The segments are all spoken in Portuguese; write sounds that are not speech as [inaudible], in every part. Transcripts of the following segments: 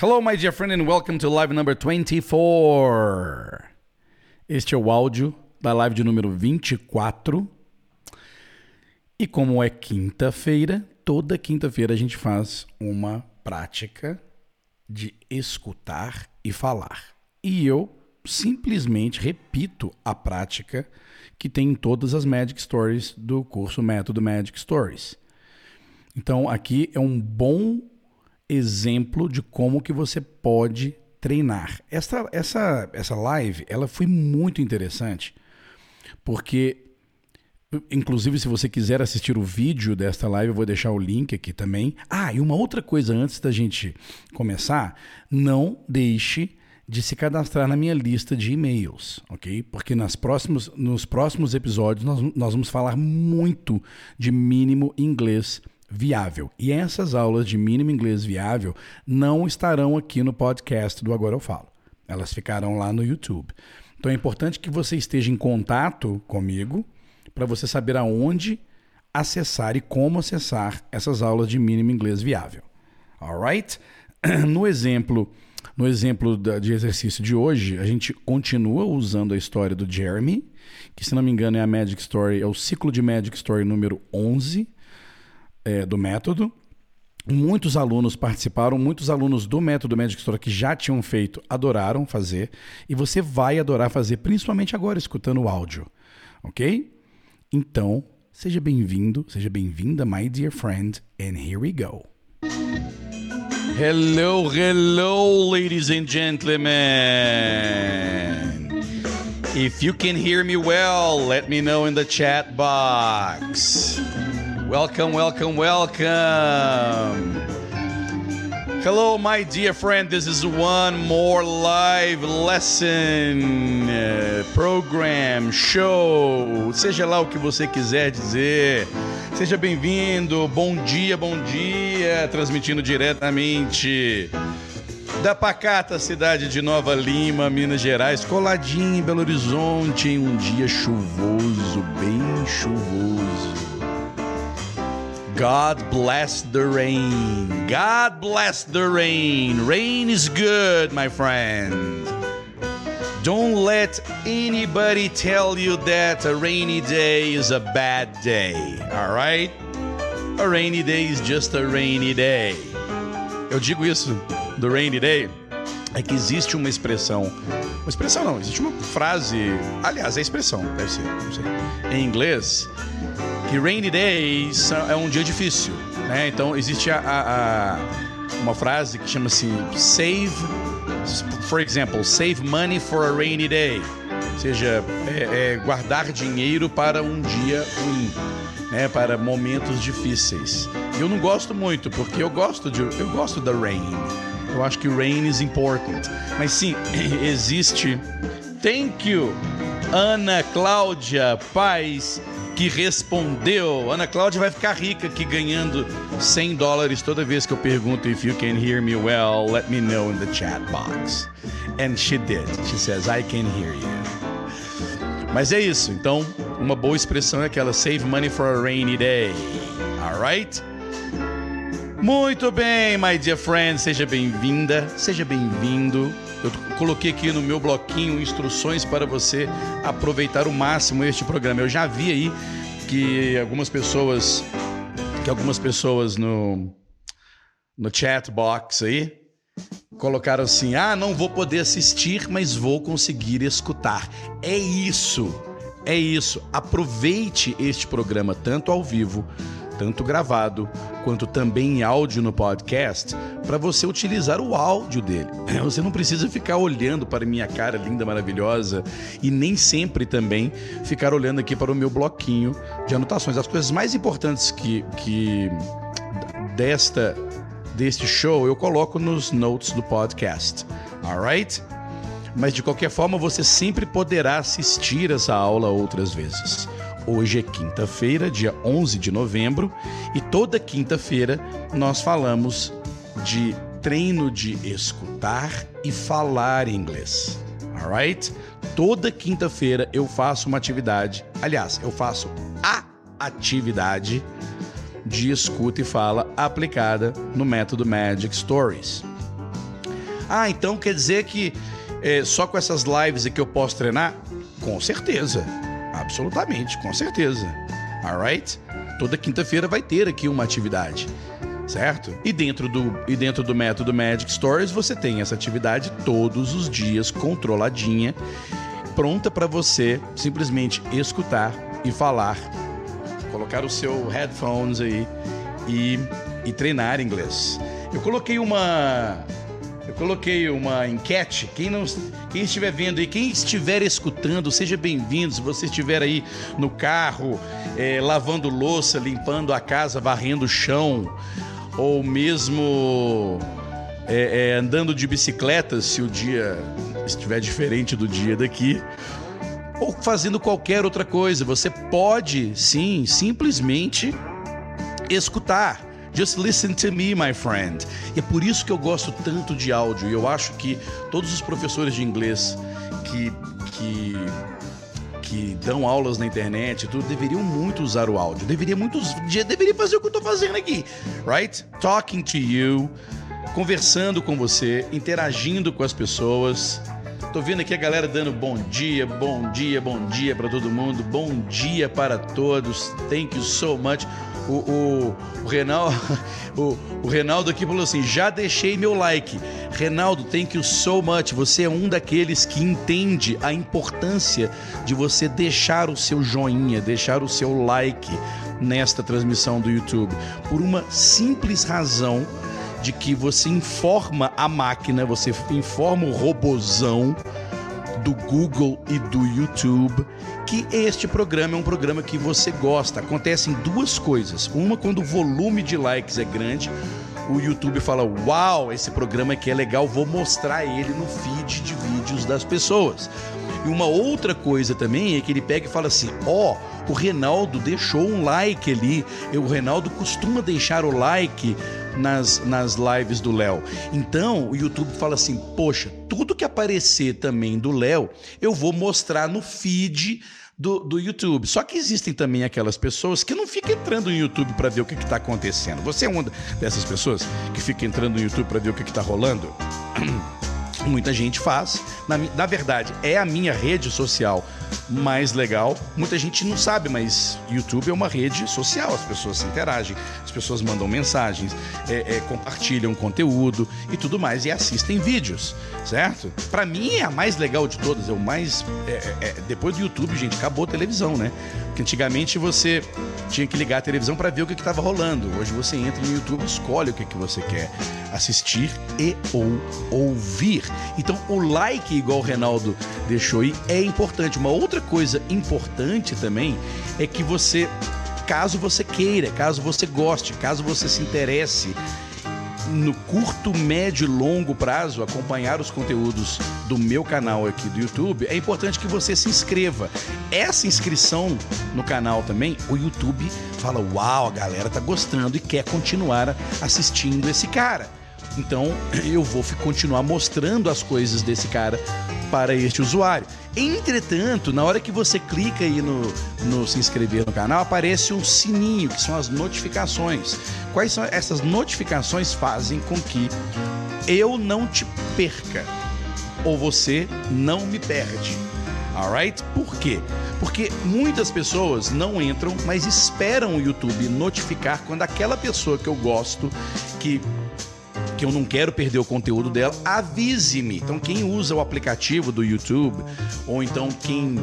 Hello, my dear friend, and welcome to live number 24. Este é o áudio da live de número 24. E como é quinta-feira, toda quinta-feira a gente faz uma prática de escutar e falar. E eu simplesmente repito a prática que tem em todas as Magic Stories do curso Método Magic Stories. Então aqui é um bom exemplo de como que você pode treinar. Essa, essa, essa live ela foi muito interessante porque Inclusive, se você quiser assistir o vídeo desta live, eu vou deixar o link aqui também. Ah, e uma outra coisa antes da gente começar, não deixe de se cadastrar na minha lista de e-mails, ok? Porque nas próximos, nos próximos episódios nós, nós vamos falar muito de mínimo inglês viável. E essas aulas de mínimo inglês viável não estarão aqui no podcast do Agora Eu Falo. Elas ficarão lá no YouTube. Então é importante que você esteja em contato comigo para você saber aonde acessar e como acessar essas aulas de mínimo inglês viável. Alright? [clears throat] No exemplo, no exemplo de exercício de hoje, a gente continua usando a história do Jeremy, que se não me engano é a Magic Story, é o ciclo de Magic Story número 11 é, do método. Muitos alunos participaram, muitos alunos do método Magic Story que já tinham feito adoraram fazer, e você vai adorar fazer, principalmente agora escutando o áudio, ok? Então, seja bem-vindo, seja bem-vinda, my dear friend, and here we go. Hello, hello, ladies and gentlemen. If you can hear me well, let me know in the chat box. Welcome, welcome, welcome. Hello, my dear friend. This is one more live lesson, uh, program, show, seja lá o que você quiser dizer. Seja bem-vindo. Bom dia, bom dia. Transmitindo diretamente da pacata cidade de Nova Lima, Minas Gerais, coladinho em Belo Horizonte, em um dia chuvoso, bem chuvoso. God bless the rain. God bless the rain. Rain is good, my friend. Don't let anybody tell you that a rainy day is a bad day, all right? A rainy day is just a rainy day. Eu digo isso do rainy day é que existe uma expressão, uma expressão não, existe uma frase, aliás, é expressão, deve ser, não sei, em inglês que rainy days é um dia difícil, né? Então existe a, a, a uma frase que chama assim save, for example, save money for a rainy day, ou seja, é, é guardar dinheiro para um dia ruim, né? Para momentos difíceis. Eu não gosto muito porque eu gosto de eu gosto da rain. Eu acho que rain is important. Mas sim, [laughs] existe. Thank you, Ana Cláudia Paz que respondeu. Ana Cláudia vai ficar rica aqui ganhando 100 dólares toda vez que eu pergunto if you can hear me well, let me know in the chat box. And she did. She says I can hear you. Mas é isso. Então, uma boa expressão é aquela save money for a rainy day. Alright? Muito bem, my dear friend, seja bem-vinda, seja bem-vindo. Eu coloquei aqui no meu bloquinho instruções para você aproveitar o máximo este programa. Eu já vi aí que algumas pessoas que algumas pessoas no no chat box aí colocaram assim: "Ah, não vou poder assistir, mas vou conseguir escutar". É isso. É isso. Aproveite este programa tanto ao vivo tanto gravado quanto também em áudio no podcast, para você utilizar o áudio dele. [laughs] Você não precisa ficar olhando para minha cara linda, maravilhosa e nem sempre também ficar olhando aqui para o meu bloquinho de anotações. As coisas mais importantes que, que desta deste show eu coloco nos notes do podcast. Alright? Mas de qualquer forma, você sempre poderá assistir essa aula outras vezes. Hoje é quinta-feira, dia 11 de novembro, e toda quinta-feira nós falamos de treino de escutar e falar inglês. Alright? Toda quinta-feira eu faço uma atividade, aliás, eu faço a atividade de escuta e fala aplicada no método Magic Stories. Ah, então quer dizer que é, só com essas lives é que eu posso treinar? Com certeza. Absolutamente, com certeza. Alright? Toda quinta-feira vai ter aqui uma atividade certo? E dentro do e dentro do método Magic Stories você tem essa atividade todos os dias controladinha, pronta para você simplesmente escutar e falar, colocar o seu headphones aí e, e treinar inglês. Eu coloquei uma coloquei uma enquete. Quem não, quem estiver vendo e quem estiver escutando, seja bem-vindo. Se você estiver aí no carro, é, lavando louça, limpando a casa, varrendo o chão, ou mesmo é, é, andando de bicicleta, se o dia estiver diferente do dia daqui, ou fazendo qualquer outra coisa, você pode sim simplesmente escutar. Just listen to me, my friend. E é por isso que eu gosto tanto de áudio. E eu acho que todos os professores de inglês que, que, que dão aulas na internet tudo deveriam muito usar o áudio. Deveria muito, deveria fazer o que eu estou fazendo aqui, right? Talking to you, conversando com você, interagindo com as pessoas. Tô vendo aqui a galera dando bom dia, bom dia, bom dia para todo mundo, bom dia para todos. Thank you so much o, o, o, Renal, [laughs] o, o Renaldo aqui falou assim: já deixei meu like. Renaldo, thank you so much. Você é um daqueles que entende a importância de você deixar o seu joinha, deixar o seu like nesta transmissão do YouTube. Por uma simples razão de que você informa a máquina, você informa o robozão do Google e do YouTube que este programa é um programa que você gosta. Acontecem duas coisas. Uma, quando o volume de likes é grande, o YouTube fala: Uau, esse programa aqui é legal, vou mostrar ele no feed de vídeos das pessoas. E uma outra coisa também é que ele pega e fala assim: Ó, oh, o Reinaldo deixou um like ali. O Reinaldo costuma deixar o like nas, nas lives do Léo. Então o YouTube fala assim: Poxa, tudo que aparecer também do Léo, eu vou mostrar no feed do, do YouTube. Só que existem também aquelas pessoas que não ficam entrando no YouTube para ver o que está acontecendo. Você é uma dessas pessoas que fica entrando no YouTube para ver o que está rolando? [clears throat] Muita gente faz. Na, na, verdade, é a minha rede social mais legal. Muita gente não sabe, mas YouTube é uma rede social. As pessoas se interagem, as pessoas mandam mensagens, é, é, compartilham conteúdo e tudo mais e assistem vídeos, certo? Para mim é a mais legal de todas. É o mais. É, é, é, depois do YouTube, gente, acabou a televisão, né? Porque antigamente você tinha que ligar a televisão para ver o que estava rolando. Hoje você entra no YouTube, escolhe o que, que você quer assistir e ou ouvir. Então o like, igual o Reinaldo deixou aí, é importante. Uma outra coisa importante também é que você, caso você queira, caso você goste, caso você se interesse no curto, médio e longo prazo acompanhar os conteúdos do meu canal aqui do YouTube, é importante que você se inscreva. Essa inscrição no canal também, o YouTube fala: "Uau, a galera tá gostando e quer continuar assistindo esse cara". Então [clears throat] eu vou continuar mostrando as coisas desse cara para este usuário. Entretanto, na hora que você clica aí no, no se inscrever no canal, aparece um sininho, que são as notificações. Quais são essas notificações fazem com que eu não te perca ou você não me perde. Alright? Por quê? Porque muitas pessoas não entram, mas esperam o YouTube notificar quando aquela pessoa que eu gosto, que que eu não quero perder o conteúdo dela, avise-me. Então, quem usa o aplicativo do YouTube, ou então quem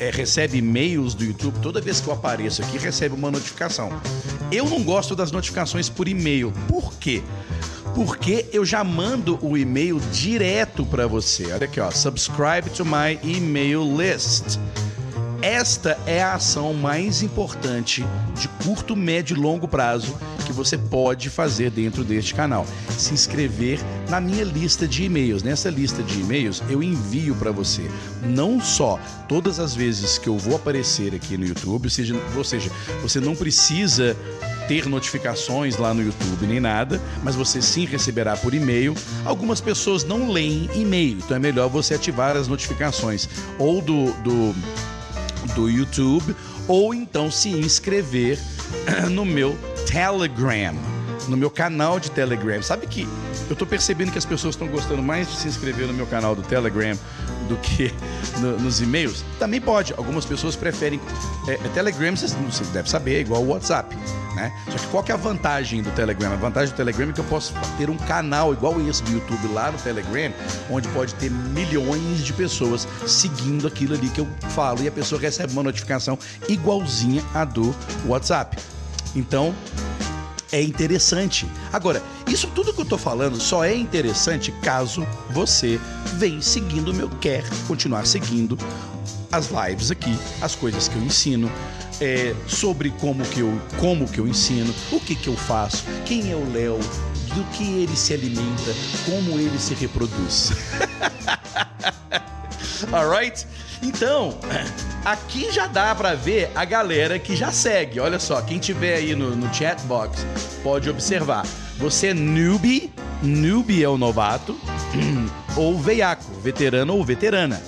é, recebe e-mails do YouTube, toda vez que eu apareço aqui, recebe uma notificação. Eu não gosto das notificações por e-mail. Por quê? Porque eu já mando o e-mail direto para você. Olha aqui, ó, subscribe to my email list. Esta é a ação mais importante de curto, médio e longo prazo que você pode fazer dentro deste canal. Se inscrever na minha lista de e-mails. Nessa lista de e-mails eu envio para você não só todas as vezes que eu vou aparecer aqui no YouTube, ou seja, ou seja você não precisa ter notificações lá no YouTube nem nada, mas você sim receberá por e-mail. Algumas pessoas não leem e-mail, então é melhor você ativar as notificações ou do, do do YouTube ou então se inscrever [clears throat] no meu Telegram, no meu canal de Telegram. Sabe que eu tô percebendo que as pessoas estão gostando mais de se inscrever no meu canal do Telegram do que [laughs] no, nos e-mails. Também pode. Algumas pessoas preferem. É, é Telegram, você, você deve saber, é igual o WhatsApp. Né? Só que qual que é a vantagem do Telegram? A vantagem do Telegram é que eu posso ter um canal igual esse do YouTube lá no Telegram, onde pode ter milhões de pessoas seguindo aquilo ali que eu falo e a pessoa recebe uma notificação igualzinha a do WhatsApp. Então, é interessante. Agora, isso tudo que eu tô falando só é interessante caso você venha seguindo o meu quer continuar seguindo as lives aqui, as coisas que eu ensino, é, sobre como que, eu, como que eu ensino, o que que eu faço, quem é o Léo, do que ele se alimenta, como ele se reproduz. [laughs] Alright? Então, aqui já dá para ver a galera que já segue. Olha só, quem tiver aí no, no chat box pode observar. Você é newbie, newbie é o novato, [clears throat] ou veiaco, veterano ou veterana.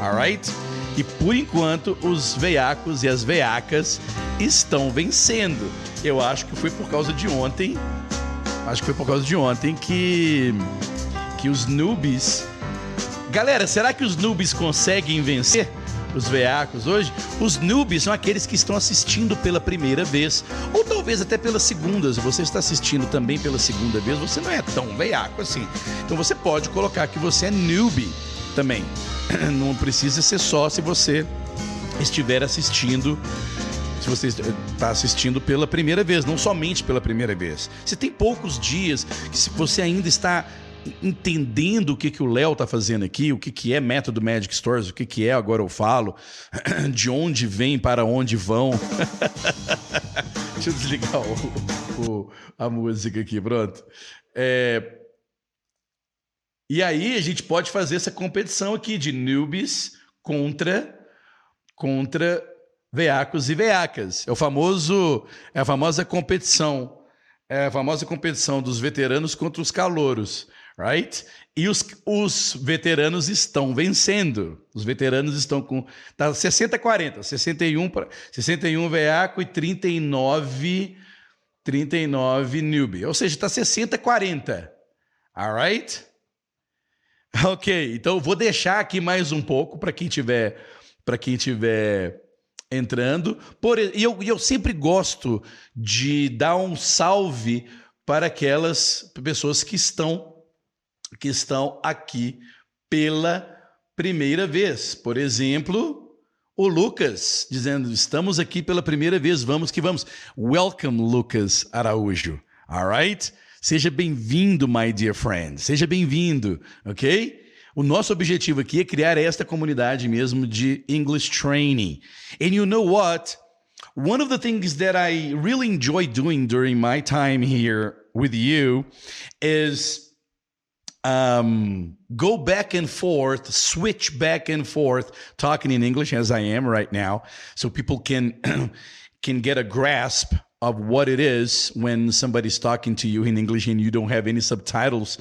Alright? E por enquanto, os veiacos e as veiacas estão vencendo. Eu acho que foi por causa de ontem. Acho que foi por causa de ontem que que os noobs Galera, será que os noobs conseguem vencer os veacos hoje? Os noobs são aqueles que estão assistindo pela primeira vez, ou talvez até pela segunda. Se você está assistindo também pela segunda vez, você não é tão veaco assim. Então você pode colocar que você é newbie também. [clears throat] Não precisa ser só se você estiver assistindo se você está assistindo pela primeira vez, não somente pela primeira vez. Se tem poucos dias que se você ainda está entendendo o que, que o Léo está fazendo aqui, o que, que é método Magic Stores, o que, que é agora eu falo, [clears throat] de onde vem, para onde vão. [laughs] Deixa eu desligar o, o, a música aqui, pronto. É... E aí a gente pode fazer essa competição aqui de newbies contra contra veacos e veacas. É o famoso é a famosa competição é a famosa competição dos veteranos contra os calouros right? E os, os veteranos estão vencendo. Os veteranos estão com tá 60 40, 61 para 61 veaco e 39 39 newbie. Ou seja, está 60 40. Alright? OK, então eu vou deixar aqui mais um pouco para quem tiver para quem tiver entrando. Por, e eu, eu sempre gosto de dar um salve para aquelas pessoas que estão que estão aqui pela primeira vez. Por exemplo, o Lucas dizendo: "Estamos aqui pela primeira vez, vamos que vamos". Welcome, Lucas Araújo. All right? Seja bem-vindo, my dear friend. Seja bem-vindo, OK? O nosso objetivo aqui é criar esta comunidade mesmo de English training. And you know what? One of the things that I really enjoy doing during my time here with you is um, go back and forth, switch back and forth, talking in English as I am right now, so people can [clears throat] can get a grasp of what it is when somebody's talking to you in English and you don't have any subtitles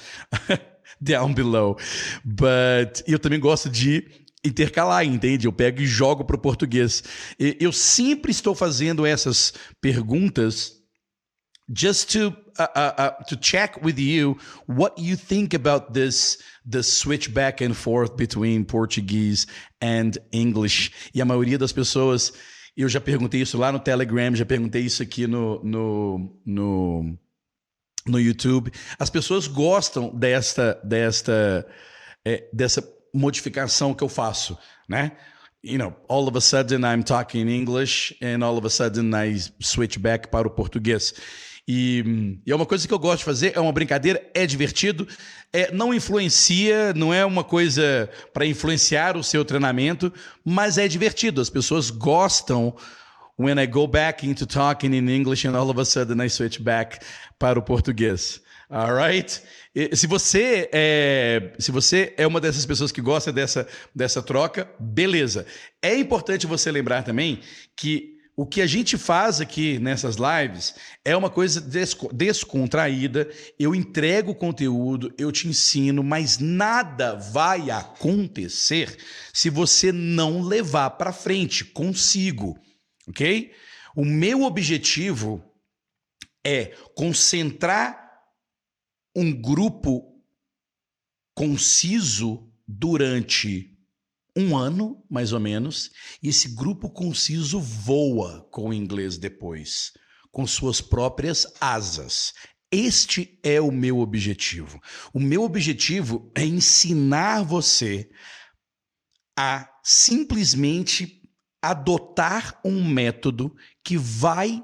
[laughs] down below. But eu também gosto de intercalar, entende? Eu pego e jogo para o português. Eu sempre estou fazendo essas perguntas just to uh, uh, uh, to check with you what you think about this the switch back and forth between Portuguese and English. E a maioria das pessoas, eu já perguntei isso lá no Telegram, já perguntei isso aqui no, no, no, no YouTube. As pessoas gostam desta desta é, dessa modificação que eu faço, né? you know, all of a sudden I'm talking English and all of a sudden I switch back para o português. E, e, é uma coisa que eu gosto de fazer, é uma brincadeira, é divertido, é, não influencia, não é uma coisa para influenciar o seu treinamento, mas é divertido. As pessoas gostam when I go back into talking in English and all of a sudden I switch back para o português. Alright? Se você é, se você é uma dessas pessoas que gosta dessa, dessa troca, beleza. É importante você lembrar também que o que a gente faz aqui nessas lives é uma coisa descontraída. Eu entrego conteúdo, eu te ensino, mas nada vai acontecer se você não levar para frente consigo, ok? O meu objetivo é concentrar um grupo conciso durante um ano, mais ou menos, e esse grupo conciso voa com o inglês depois, com suas próprias asas. Este é o meu objetivo. O meu objetivo é ensinar você a simplesmente adotar um método que vai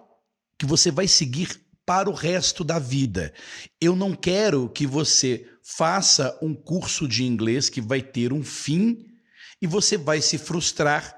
que você vai seguir para o resto da vida. Eu não quero que você faça um curso de inglês que vai ter um fim e você vai se frustrar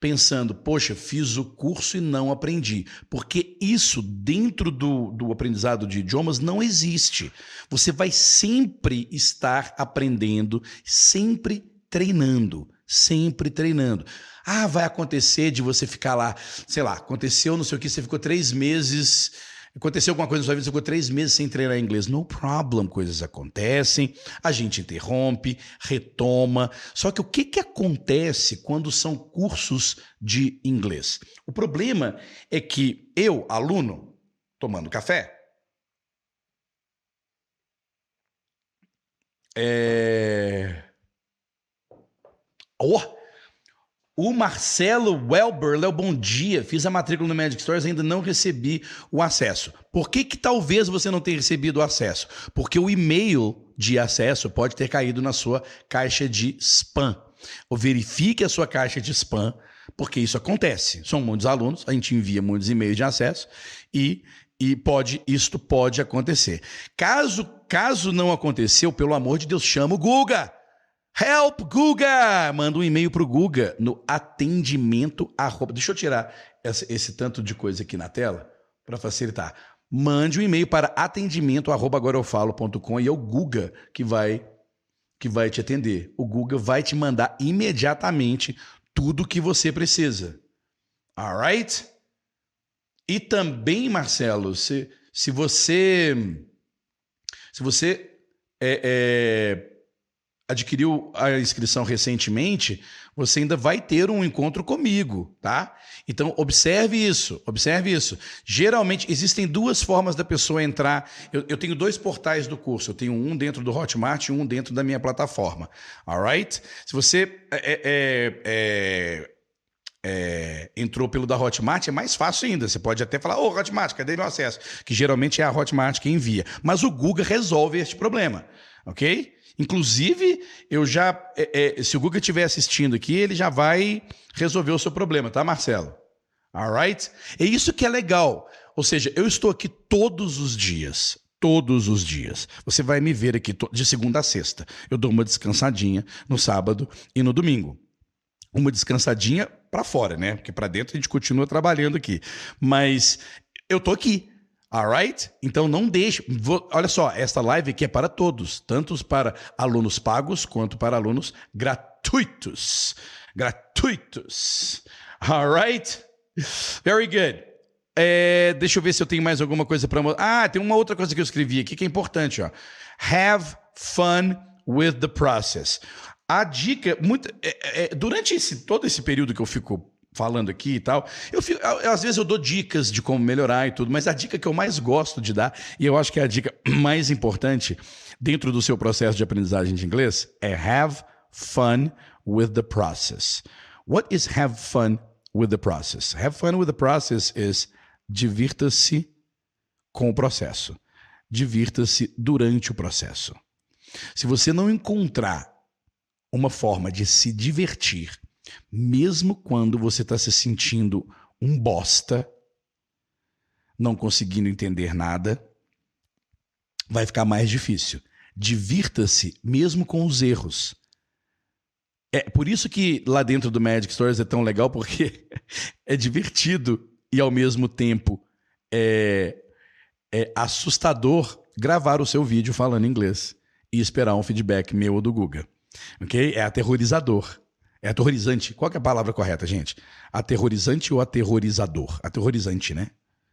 pensando, poxa, fiz o curso e não aprendi. Porque isso, dentro do, do aprendizado de idiomas, não existe. Você vai sempre estar aprendendo, sempre treinando, sempre treinando. Ah, vai acontecer de você ficar lá, sei lá, aconteceu não sei o que, você ficou três meses Aconteceu alguma coisa na sua vida, você ficou três meses sem treinar inglês. No problem, coisas acontecem, a gente interrompe, retoma. Só que o que, que acontece quando são cursos de inglês? O problema é que eu, aluno, tomando café, é... Oh, o Marcelo Welber, Léo, bom dia. Fiz a matrícula no Magic Stories, ainda não recebi o acesso. Por que, que talvez você não tenha recebido o acesso? Porque o e-mail de acesso pode ter caído na sua caixa de spam. Ou verifique a sua caixa de spam, porque isso acontece. São muitos alunos, a gente envia muitos e-mails de acesso e, e pode, isto pode acontecer. Caso, caso não aconteceu, pelo amor de Deus, chama o Guga. Help Guga! Manda um e-mail pro Guga no atendimento arroba. Deixa eu tirar esse, esse tanto de coisa aqui na tela para facilitar. Mande um e-mail para atendimento arroba agora eu falo.com e é o Guga que vai que vai te atender. O Guga vai te mandar imediatamente tudo que você precisa. Alright? E também, Marcelo, se, se você se você é, é adquiriu a inscrição recentemente, você ainda vai ter um encontro comigo, tá? Então, observe isso, observe isso. Geralmente, existem duas formas da pessoa entrar. Eu, eu, tenho dois portais do curso, eu tenho um dentro do Hotmart e um dentro da minha plataforma, alright? Se você é, é, é, é, entrou pelo da Hotmart, é mais fácil ainda. Você pode até falar, ô oh, Hotmart, cadê meu acesso? Que geralmente é a Hotmart que envia. Mas o Google resolve este problema, ok? Inclusive, eu já. É, é, se o Guga estiver assistindo aqui, ele já vai resolver o seu problema, tá, Marcelo? Alright? É isso que é legal. Ou seja, eu estou aqui todos os dias. Todos os dias. Você vai me ver aqui de segunda a sexta. Eu dou uma descansadinha no sábado e no domingo. Uma descansadinha para fora, né? Porque para dentro a gente continua trabalhando aqui. Mas eu tô aqui. Alright? Então não deixe. Vou, olha só, esta live aqui é para todos, tanto para alunos pagos quanto para alunos gratuitos. Gratuitos. Alright? Very good. É, deixa eu ver se eu tenho mais alguma coisa para Ah, tem uma outra coisa que eu escrevi aqui que é importante, ó. Have fun with the process. A dica, muito, é, é, durante esse, todo esse período que eu fico falando aqui e tal. Eu, fico, eu, às vezes eu dou dicas de como melhorar e tudo, mas a dica que eu mais gosto de dar, e eu acho que é a dica [clears throat] mais importante dentro do seu processo de aprendizagem de inglês, é have fun with the process. What is have fun with the process? Have fun with the process is divirta-se com o processo. Divirta-se durante o processo. Se você não encontrar uma forma de se divertir mesmo quando você está se sentindo um bosta, não conseguindo entender nada, vai ficar mais difícil. Divirta-se mesmo com os erros. É por isso que lá dentro do Magic Stories é tão legal, porque [laughs] é divertido e ao mesmo tempo é, é assustador gravar o seu vídeo falando inglês e esperar um feedback meu ou do Guga. Ok? É aterrorizador. É aterrorizante. Qual é a palavra correta, gente? Aterrorizante ou aterrorizador? Aterrorizante, né?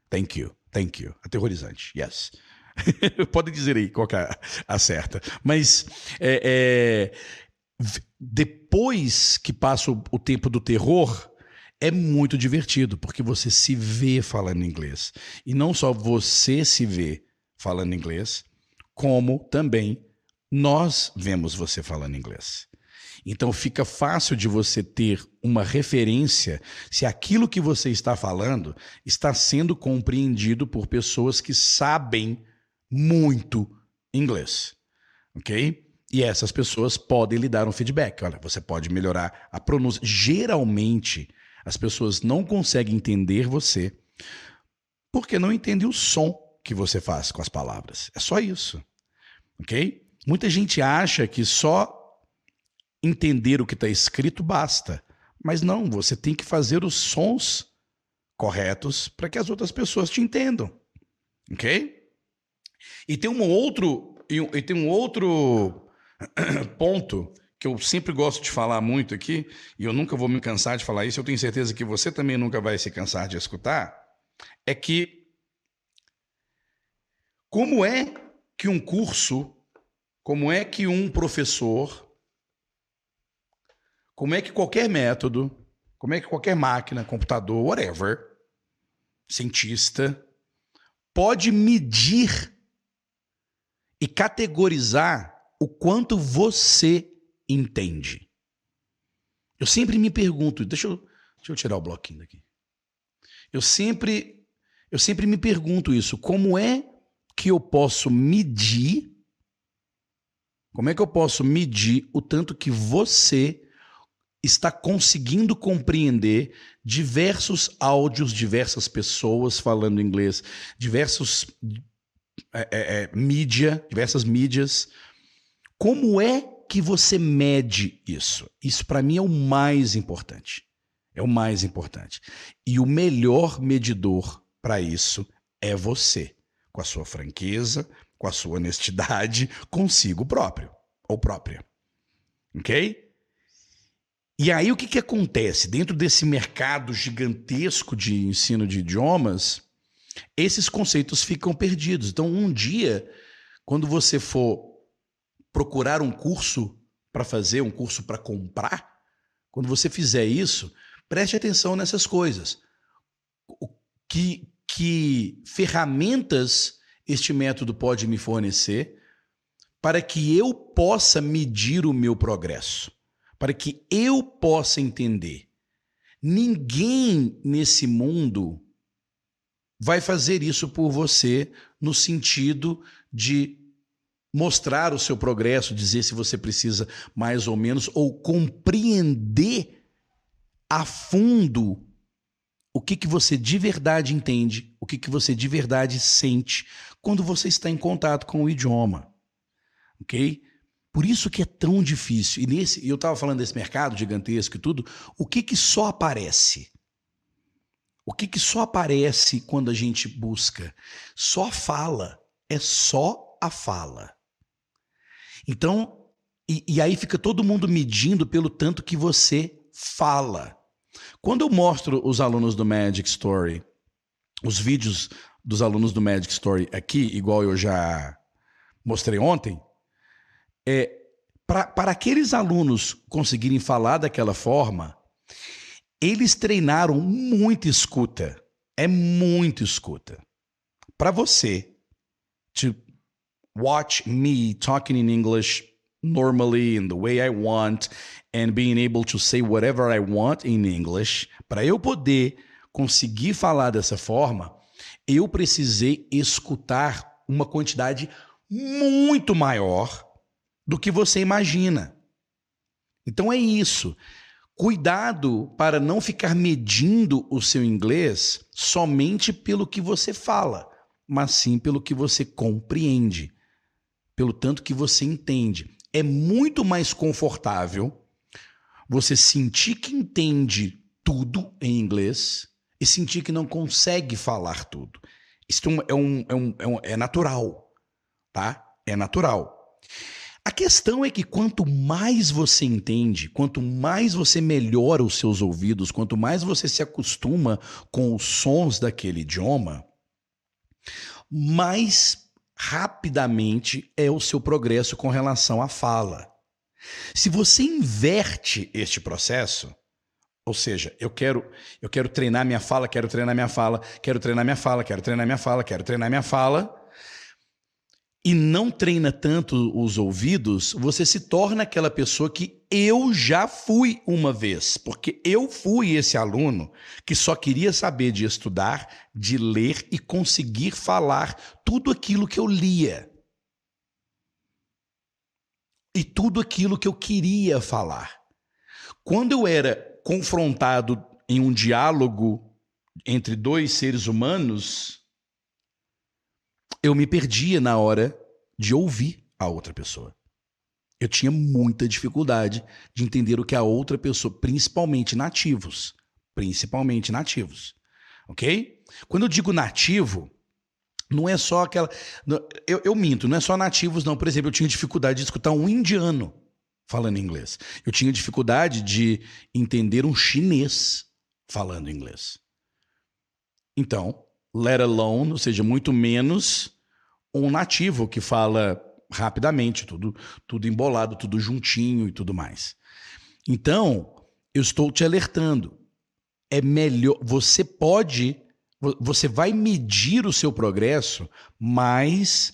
Thank you. Thank you. Aterrorizante. Yes. [laughs] Pode dizer aí qual é a certa. Mas é, é, depois que passa o, o tempo do terror, é muito divertido, porque você se vê falando inglês. E não só você se vê falando inglês, como também nós vemos você falando inglês. Então fica fácil de você ter uma referência se aquilo que você está falando está sendo compreendido por pessoas que sabem muito inglês. Ok? E essas pessoas podem lhe dar um feedback. Olha, você pode melhorar a pronúncia. Geralmente, as pessoas não conseguem entender você porque não entendem o som que você faz com as palavras. É só isso. Ok? Muita gente acha que só entender o que está escrito basta. Mas não, você tem que fazer os sons corretos para que as outras pessoas te entendam. Ok? E tem um outro, e tem um outro [clears throat] ponto que eu sempre gosto de falar muito aqui, e eu nunca vou me cansar de falar isso, eu tenho certeza que você também nunca vai se cansar de escutar, é que como é que um curso, como é que um professor como é que qualquer método, como é que qualquer máquina, computador, whatever, cientista, pode medir e categorizar o quanto você entende. Eu sempre me pergunto, deixa eu, deixa eu tirar o bloquinho daqui. Eu sempre, eu sempre me pergunto isso, como é que eu posso medir, como é que eu posso medir o tanto que você está conseguindo compreender diversos áudios, diversas pessoas falando inglês, diversos é, é, é, mídia, diversas mídias. Como é que você mede isso? Isso para mim é o mais importante. É o mais importante. E o melhor medidor para isso é você, com a sua franqueza, com a sua honestidade [laughs] consigo próprio ou própria. Ok? E aí o que, que acontece? Dentro desse mercado gigantesco de ensino de idiomas, esses conceitos ficam perdidos. Então, um dia, quando você for procurar um curso para fazer, um curso para comprar, quando você fizer isso, preste atenção nessas coisas. Que, que ferramentas este método pode me fornecer para que eu possa medir o meu progresso? Para que eu possa entender. Ninguém nesse mundo vai fazer isso por você no sentido de mostrar o seu progresso, dizer se você precisa mais ou menos, ou compreender a fundo o que, que você de verdade entende, o que, que você de verdade sente quando você está em contato com o idioma. Ok? Por isso que é tão difícil. E nesse, eu estava falando desse mercado gigantesco e tudo, o que que só aparece? O que que só aparece quando a gente busca? Só fala. É só a fala. Então, e, e aí fica todo mundo medindo pelo tanto que você fala. Quando eu mostro os alunos do Magic Story, os vídeos dos alunos do Magic Story aqui, igual eu já mostrei ontem, é, para aqueles alunos conseguirem falar daquela forma, eles treinaram muito escuta. É muito escuta. Para você, to watch me talking in English normally in the way I want and being able to say whatever I want in English, para eu poder conseguir falar dessa forma, eu precisei escutar uma quantidade muito maior do que você imagina. Então é isso. Cuidado para não ficar medindo o seu inglês somente pelo que você fala, mas sim pelo que você compreende, pelo tanto que você entende. É muito mais confortável você sentir que entende tudo em inglês e sentir que não consegue falar tudo. Isso é, um, é, um, é, um, é natural, tá? É natural. A questão é que quanto mais você entende, quanto mais você melhora os seus ouvidos, quanto mais você se acostuma com os sons daquele idioma, mais rapidamente é o seu progresso com relação à fala. Se você inverte este processo, ou seja, eu quero, eu quero treinar minha fala, quero treinar minha fala, quero treinar minha fala, quero treinar minha fala, quero treinar minha fala, e não treina tanto os ouvidos, você se torna aquela pessoa que eu já fui uma vez, porque eu fui esse aluno que só queria saber de estudar, de ler e conseguir falar tudo aquilo que eu lia. E tudo aquilo que eu queria falar. Quando eu era confrontado em um diálogo entre dois seres humanos, eu me perdia na hora de ouvir a outra pessoa. Eu tinha muita dificuldade de entender o que a outra pessoa, principalmente nativos, principalmente nativos, ok? Quando eu digo nativo, não é só aquela. Eu, eu minto, não é só nativos, não. Por exemplo, eu tinha dificuldade de escutar um indiano falando inglês. Eu tinha dificuldade de entender um chinês falando inglês. Então, let alone, ou seja, muito menos um nativo que fala rapidamente, tudo, tudo embolado, tudo juntinho e tudo mais. Então, eu estou te alertando. É melhor. Você pode. Você vai medir o seu progresso mais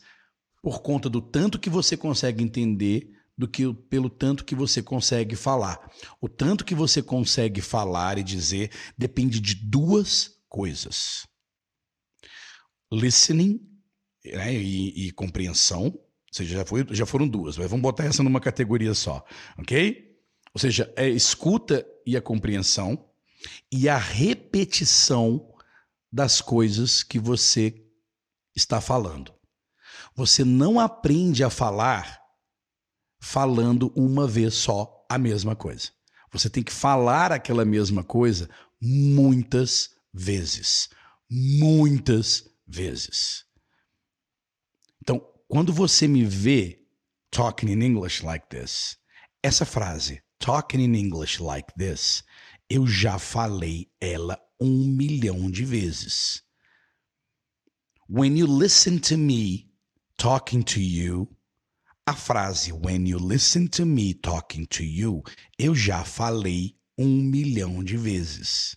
por conta do tanto que você consegue entender do que pelo tanto que você consegue falar. O tanto que você consegue falar e dizer depende de duas coisas listening né, e, e, compreensão, ou seja, já, foi, já foram duas, mas vamos botar essa numa categoria só, ok? Ou seja, é escuta e a compreensão e a repetição das coisas que você está falando. Você não aprende a falar falando uma vez só a mesma coisa. Você tem que falar aquela mesma coisa muitas vezes. Muitas vezes. Então, quando você me vê talking in English like this, essa frase, talking in English like this, eu já falei ela um milhão de vezes. When you listen to me talking to you, a frase when you listen to me talking to you, eu já falei um milhão de vezes.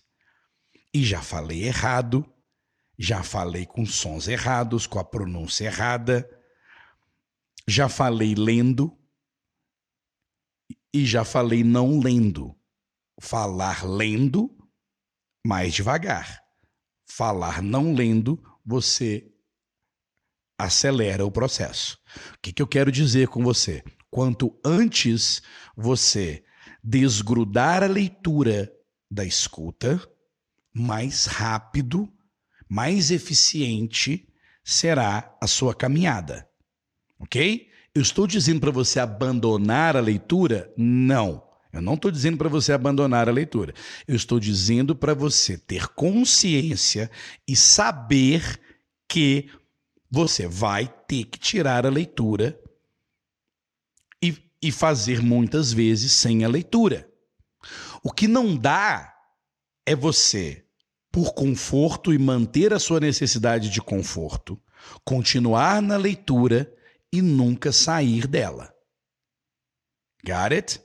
E já falei errado, já falei com sons errados, com a pronúncia errada. Já falei lendo e já falei não lendo. Falar lendo, mais devagar. Falar não lendo, você acelera o processo. O que, que eu quero dizer com você? Quanto antes você desgrudar a leitura da escuta, mais rápido mais eficiente será a sua caminhada. Ok? Eu estou dizendo para você abandonar a leitura? Não. Eu não estou dizendo para você abandonar a leitura. Eu estou dizendo para você ter consciência e saber que você vai ter que tirar a leitura e, e fazer muitas vezes sem a leitura. O que não dá é você por conforto e manter a sua necessidade de conforto, continuar na leitura e nunca sair dela. Got it?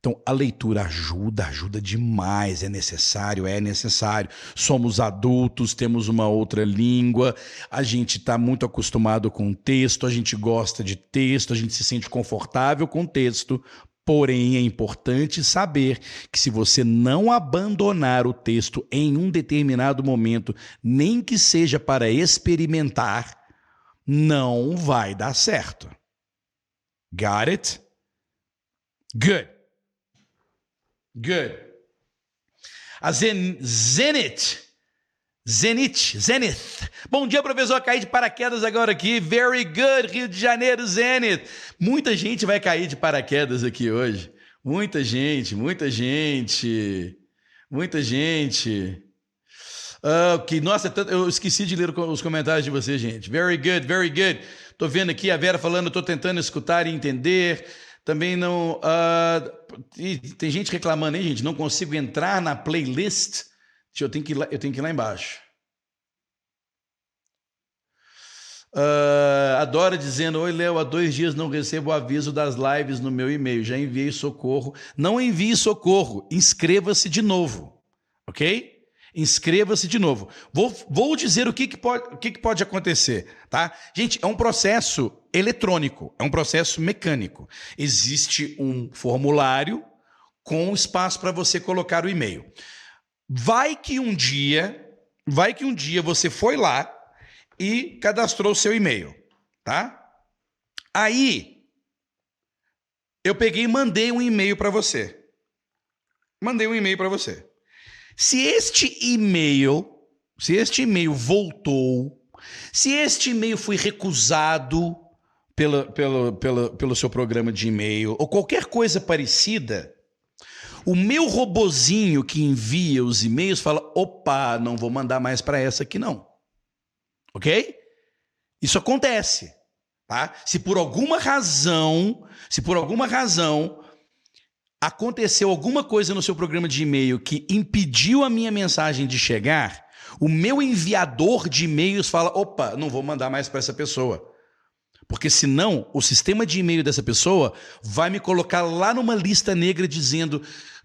Então, a leitura ajuda, ajuda demais, é necessário, é necessário. Somos adultos, temos uma outra língua, a gente está muito acostumado com texto, a gente gosta de texto, a gente se sente confortável com texto, Porém, é importante saber que se você não abandonar o texto em um determinado momento, nem que seja para experimentar, não vai dar certo. Got it? Good. Good. A Zen Zenit Zenit, Zenith. Bom dia, professor. Caí de paraquedas agora aqui. Very good, Rio de Janeiro, Zenith. Muita gente vai cair de paraquedas aqui hoje. Muita gente, muita gente. Muita gente. Uh, que, nossa, eu esqueci de ler os comentários de vocês, gente. Very good, very good. Tô vendo aqui a Vera falando, tô tentando escutar e entender. Também não. Uh, tem gente reclamando, hein, gente? Não consigo entrar na playlist eu tenho que ir lá, eu tenho que ir lá embaixo. Uh, Adora dizendo: Oi, Léo, há dois dias não recebo o aviso das lives no meu e-mail. Já enviei socorro. Não envie socorro, inscreva-se de novo, ok? Inscreva-se de novo. Vou, vou dizer o, que, que, pode, o que, que pode acontecer, tá? Gente, é um processo eletrônico, é um processo mecânico. Existe um formulário com espaço para você colocar o e-mail. Vai que um dia, vai que um dia você foi lá e cadastrou o seu e-mail, tá? Aí eu peguei e mandei um e-mail para você. Mandei um e-mail para você. Se este e-mail, se este e-mail voltou, se este e-mail foi recusado pela, pela, pela, pelo seu programa de e-mail ou qualquer coisa parecida, o meu robozinho que envia os e-mails fala: opa, não vou mandar mais para essa aqui não. Ok? Isso acontece. Tá? Se por alguma razão, se por alguma razão aconteceu alguma coisa no seu programa de e-mail que impediu a minha mensagem de chegar, o meu enviador de e-mails fala: opa, não vou mandar mais para essa pessoa. Porque senão o sistema de e-mail dessa pessoa vai me colocar lá numa lista negra dizendo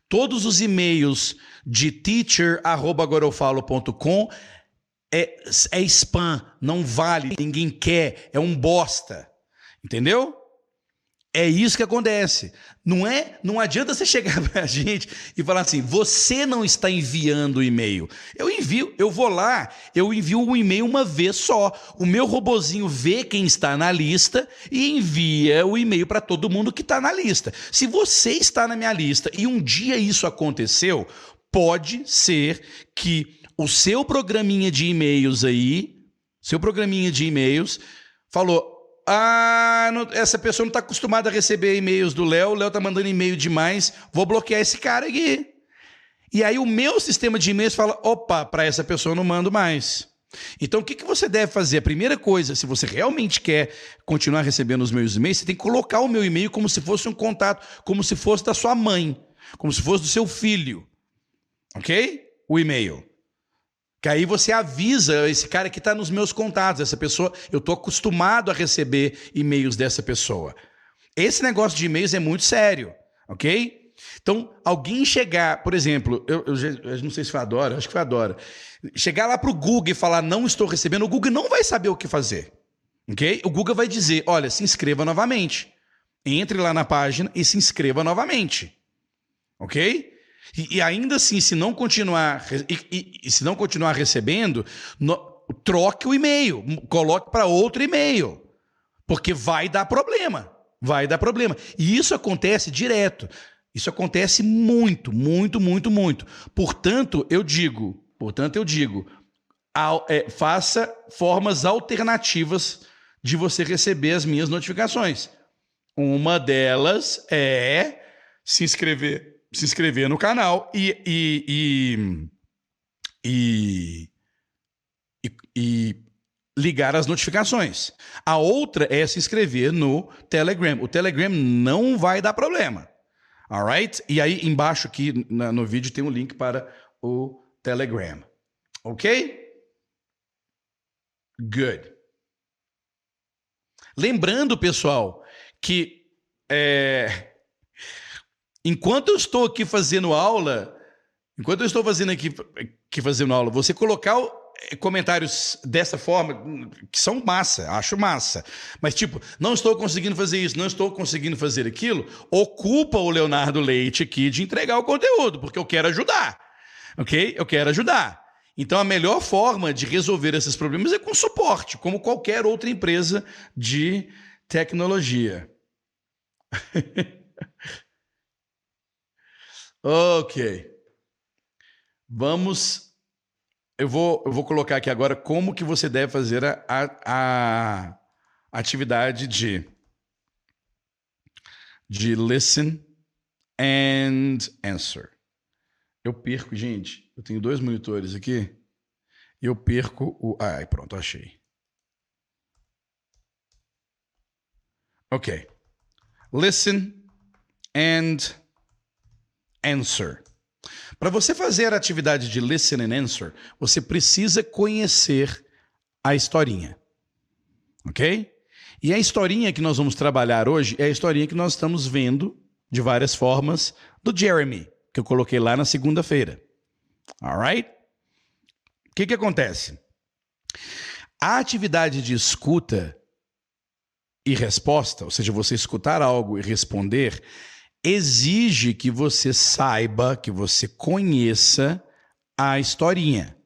todos os e-mails de teacher@agorafalo.com é, é spam, não vale, ninguém quer, é um bosta. Entendeu? É isso que acontece. Não é? Não adianta você chegar [laughs] para a gente e falar assim: você não está enviando o e-mail. Eu envio, eu vou lá, eu envio um e-mail uma vez só. O meu robozinho vê quem está na lista e envia o e-mail para todo mundo que está na lista. Se você está na minha lista e um dia isso aconteceu, pode ser que o seu programinha de e-mails aí, seu programinha de e-mails, falou: ah, não, essa pessoa não está acostumada a receber e-mails do Léo, o Léo está mandando e-mail demais, vou bloquear esse cara aqui. E aí o meu sistema de e-mails fala: opa, para essa pessoa eu não mando mais. Então o que, que você deve fazer? A primeira coisa, se você realmente quer continuar recebendo os meus e-mails, você tem que colocar o meu e-mail como se fosse um contato, como se fosse da sua mãe, como se fosse do seu filho. Ok? O e-mail. Que aí você avisa esse cara que está nos meus contatos, essa pessoa, eu estou acostumado a receber e-mails dessa pessoa. Esse negócio de e-mails é muito sério, ok? Então, alguém chegar, por exemplo, eu, eu, eu não sei se foi adora, acho que foi adora, chegar lá para o Google e falar não estou recebendo, o Google não vai saber o que fazer, ok? O Google vai dizer, olha, se inscreva novamente. Entre lá na página e se inscreva novamente, ok? E, e ainda assim, se não continuar, e, e, se não continuar recebendo, no, troque o e-mail, coloque para outro e-mail, porque vai dar problema, vai dar problema. E isso acontece direto. Isso acontece muito, muito, muito, muito. Portanto, eu digo, portanto, eu digo, ao, é, faça formas alternativas de você receber as minhas notificações. Uma delas é se inscrever se inscrever no canal e, e, e, e, ligar as notificações. A outra é se inscrever no Telegram. O Telegram não vai dar problema. Alright? E aí embaixo aqui no vídeo tem um link para o Telegram. Ok? Good. Lembrando, pessoal, que é, enquanto eu estou aqui fazendo aula, enquanto eu estou fazendo aqui, aqui fazendo aula, você colocar eh, comentários dessa forma, que são massa, acho massa. Mas, tipo, não estou conseguindo fazer isso, não estou conseguindo fazer aquilo, ocupa o Leonardo Leite aqui de entregar o conteúdo, porque eu quero ajudar. Ok? Eu quero ajudar. Então, a melhor forma de resolver esses problemas é com suporte, como qualquer outra empresa de tecnologia. [laughs] Ok. Vamos. Eu vou, eu vou colocar aqui agora como que você deve fazer a, a, a atividade de, de listen and answer. Eu perco, gente. Eu tenho dois monitores aqui. Eu perco o. Ai, pronto, achei. Ok. Listen and answer. Para você fazer a atividade de listen and answer, você precisa conhecer a historinha. Ok? E a historinha que nós vamos trabalhar hoje é a historinha que nós estamos vendo de várias formas do Jeremy, que eu coloquei lá na segunda-feira. Alright? que, que acontece? A atividade de escuta e resposta, ou seja, você escutar algo e responder, exige que você saiba, que você conheça a historinha.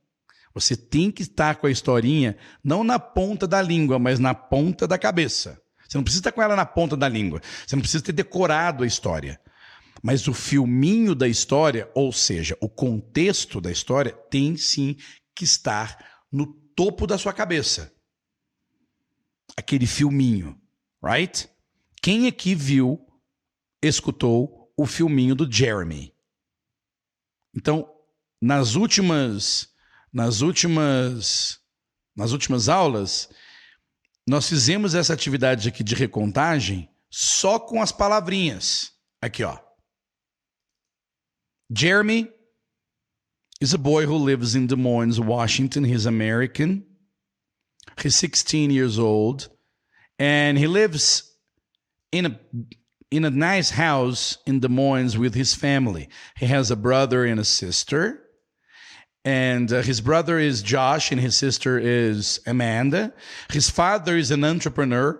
Você tem que estar com a historinha não na ponta da língua, mas na ponta da cabeça. Você não precisa estar com ela na ponta da língua. Você não precisa ter decorado a história. Mas o filminho da história, ou seja, o contexto da história, tem sim que estar no topo da sua cabeça. Aquele filminho, right? Quem aqui viu, escutou o filminho do Jeremy? Então, nas últimas nas últimas nas últimas aulas, nós fizemos essa atividade aqui de recontagem só com as palavrinhas. Aqui, ó. Jeremy is a boy who lives in Des Moines, Washington. He's American. He's 16 years old and he lives in a in a nice house in Des Moines with his family. He has a brother and a sister. And uh, his brother is Josh and his sister is Amanda. His father is an entrepreneur.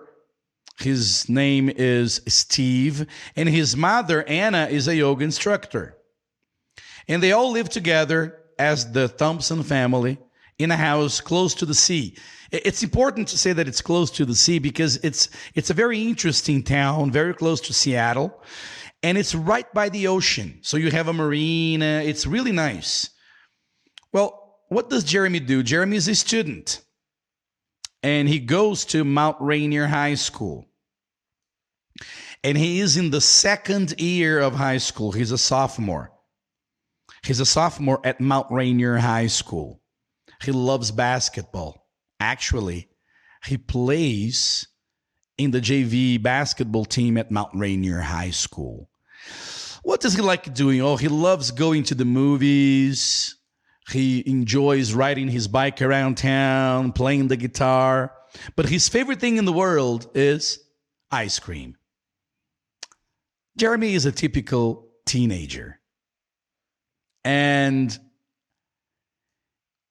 His name is Steve. And his mother, Anna, is a yoga instructor. And they all live together as the Thompson family in a house close to the sea. It's important to say that it's close to the sea because it's it's a very interesting town, very close to Seattle, and it's right by the ocean. So you have a marina. It's really nice. Well, what does Jeremy do? Jeremy is a student, and he goes to Mount Rainier High School. And he is in the second year of high school. He's a sophomore. He's a sophomore at Mount Rainier High School. He loves basketball. Actually, he plays in the JV basketball team at Mount Rainier High School. What does he like doing? Oh, he loves going to the movies. He enjoys riding his bike around town, playing the guitar. But his favorite thing in the world is ice cream. Jeremy is a typical teenager. And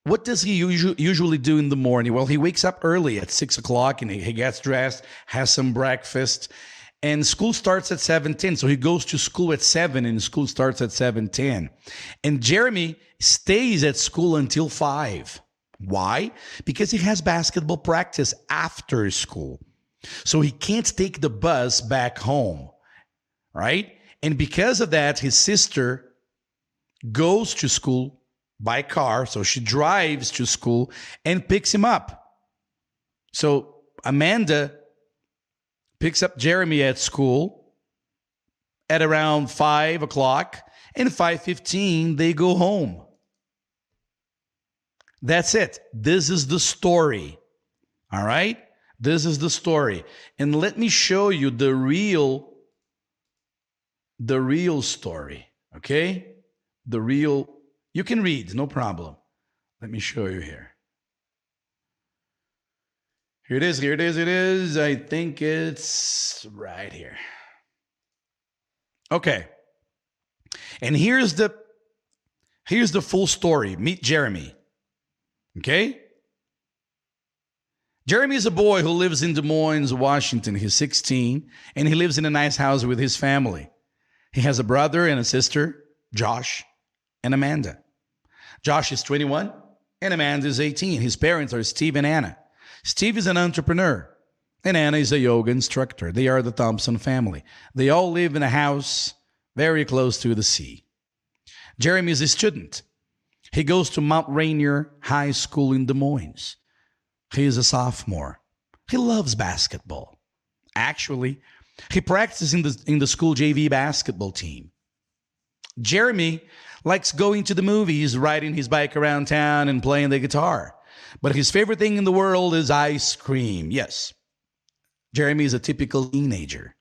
what does he usually do in the morning? Well, he wakes up early at six o'clock and he gets dressed, has some breakfast, and school starts at 7.10 so he goes to school at 7 and school starts at 7.10 and jeremy stays at school until 5 why? Because he has basketball practice after school. So he can't take the bus back home right? And because of that his sister goes to school by car so she drives to school and picks him up so amanda picks up Jeremy at school at around five o'clock, and five fifteen they go home. That's it. This is the story. All right? This is the story. And let me show you the real the real story, okay? The real you can read, no problem. Let me show you here. Here it is. Here it is. It is. I think it's right here. Okay. And here's the here's the full story. Meet Jeremy. Okay? Jeremy is a boy who lives in Des Moines, Washington. He's 16 and he lives in a nice house with his family. He has a brother and a sister, Josh and Amanda. Josh is 21 and Amanda is 18. His parents are Steve and Anna. Steve is an entrepreneur, and Anna is a yoga instructor. They are the Thompson family. They all live in a house very close to the sea. Jeremy is a student. He goes to Mount Rainier High School in Des Moines. He is a sophomore. He loves basketball. Actually, he practices in the, in the school JV basketball team. Jeremy likes going to the movies, riding his bike around town, and playing the guitar. But his favorite thing in the world is ice cream. Yes. Jeremy is a typical teenager.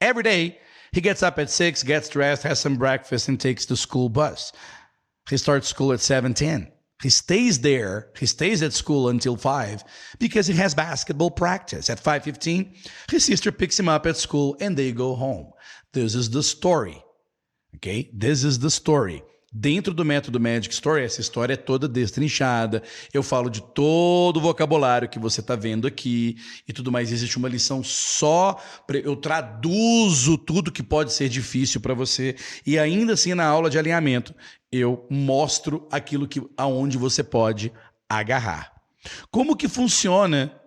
Every day, he gets up at 6, gets dressed, has some breakfast, and takes the school bus. He starts school at 7:10. He stays there, he stays at school until 5 because he has basketball practice. At 5:15, his sister picks him up at school and they go home. This is the story. Okay? This is the story. Dentro do método Magic Story, essa história é toda destrinchada. Eu falo de todo o vocabulário que você está vendo aqui e tudo mais. Existe uma lição só. Eu traduzo tudo que pode ser difícil para você. E ainda assim, na aula de alinhamento, eu mostro aquilo que aonde você pode agarrar. Como que funciona?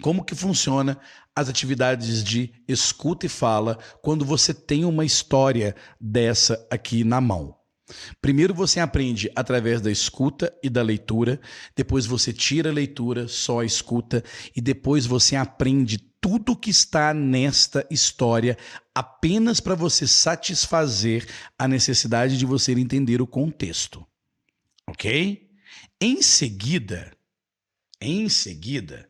Como que funciona as atividades de escuta e fala quando você tem uma história dessa aqui na mão? Primeiro você aprende através da escuta e da leitura, depois você tira a leitura, só a escuta, e depois você aprende tudo que está nesta história apenas para você satisfazer a necessidade de você entender o contexto. Ok? Em seguida, em seguida,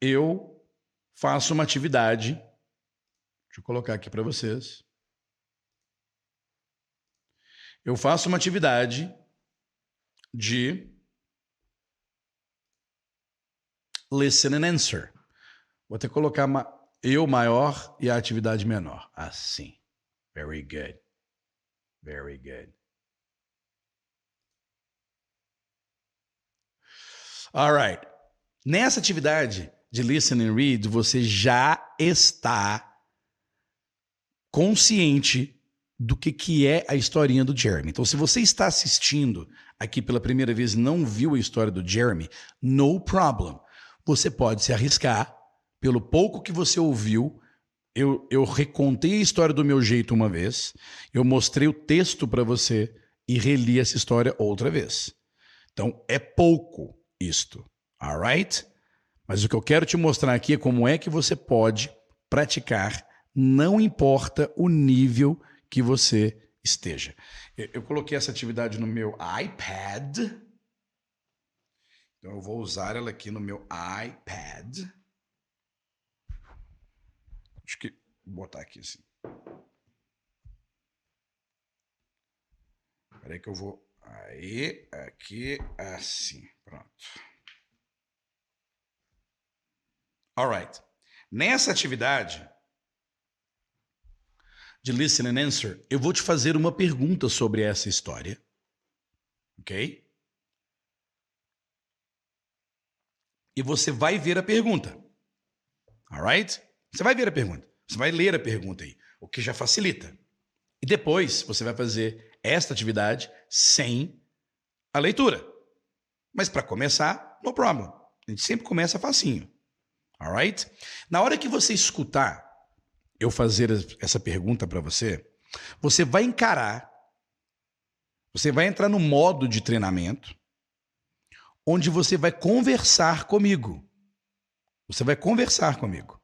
eu faço uma atividade. Deixa eu colocar aqui para vocês eu faço uma atividade de listen and answer. Vou até colocar eu maior e a atividade menor. Assim. Very good. Very good. All right. Nessa atividade de listen and read, você já está consciente do que, que é a historinha do Jeremy. Então, se você está assistindo aqui pela primeira vez e não viu a história do Jeremy, no problem. Você pode se arriscar, pelo pouco que você ouviu. Eu, eu recontei a história do meu jeito uma vez, eu mostrei o texto para você e reli essa história outra vez. Então, é pouco isto, alright? Mas o que eu quero te mostrar aqui é como é que você pode praticar, não importa o nível que você esteja. Eu coloquei essa atividade no meu iPad. Então eu vou usar ela aqui no meu iPad. Acho que vou botar aqui assim. Espera aí que eu vou. Aí, aqui, assim. Pronto. Alright. Nessa atividade, de Listen and Answer, eu vou te fazer uma pergunta sobre essa história. Ok? E você vai ver a pergunta. Alright? Você vai ver a pergunta. Você vai ler a pergunta aí, o que já facilita. E depois você vai fazer esta atividade sem a leitura. Mas para começar, no problem. A gente sempre começa facinho. Alright? Na hora que você escutar eu fazer essa pergunta para você, você vai encarar, você vai entrar no modo de treinamento, onde você vai conversar comigo. Você vai conversar comigo.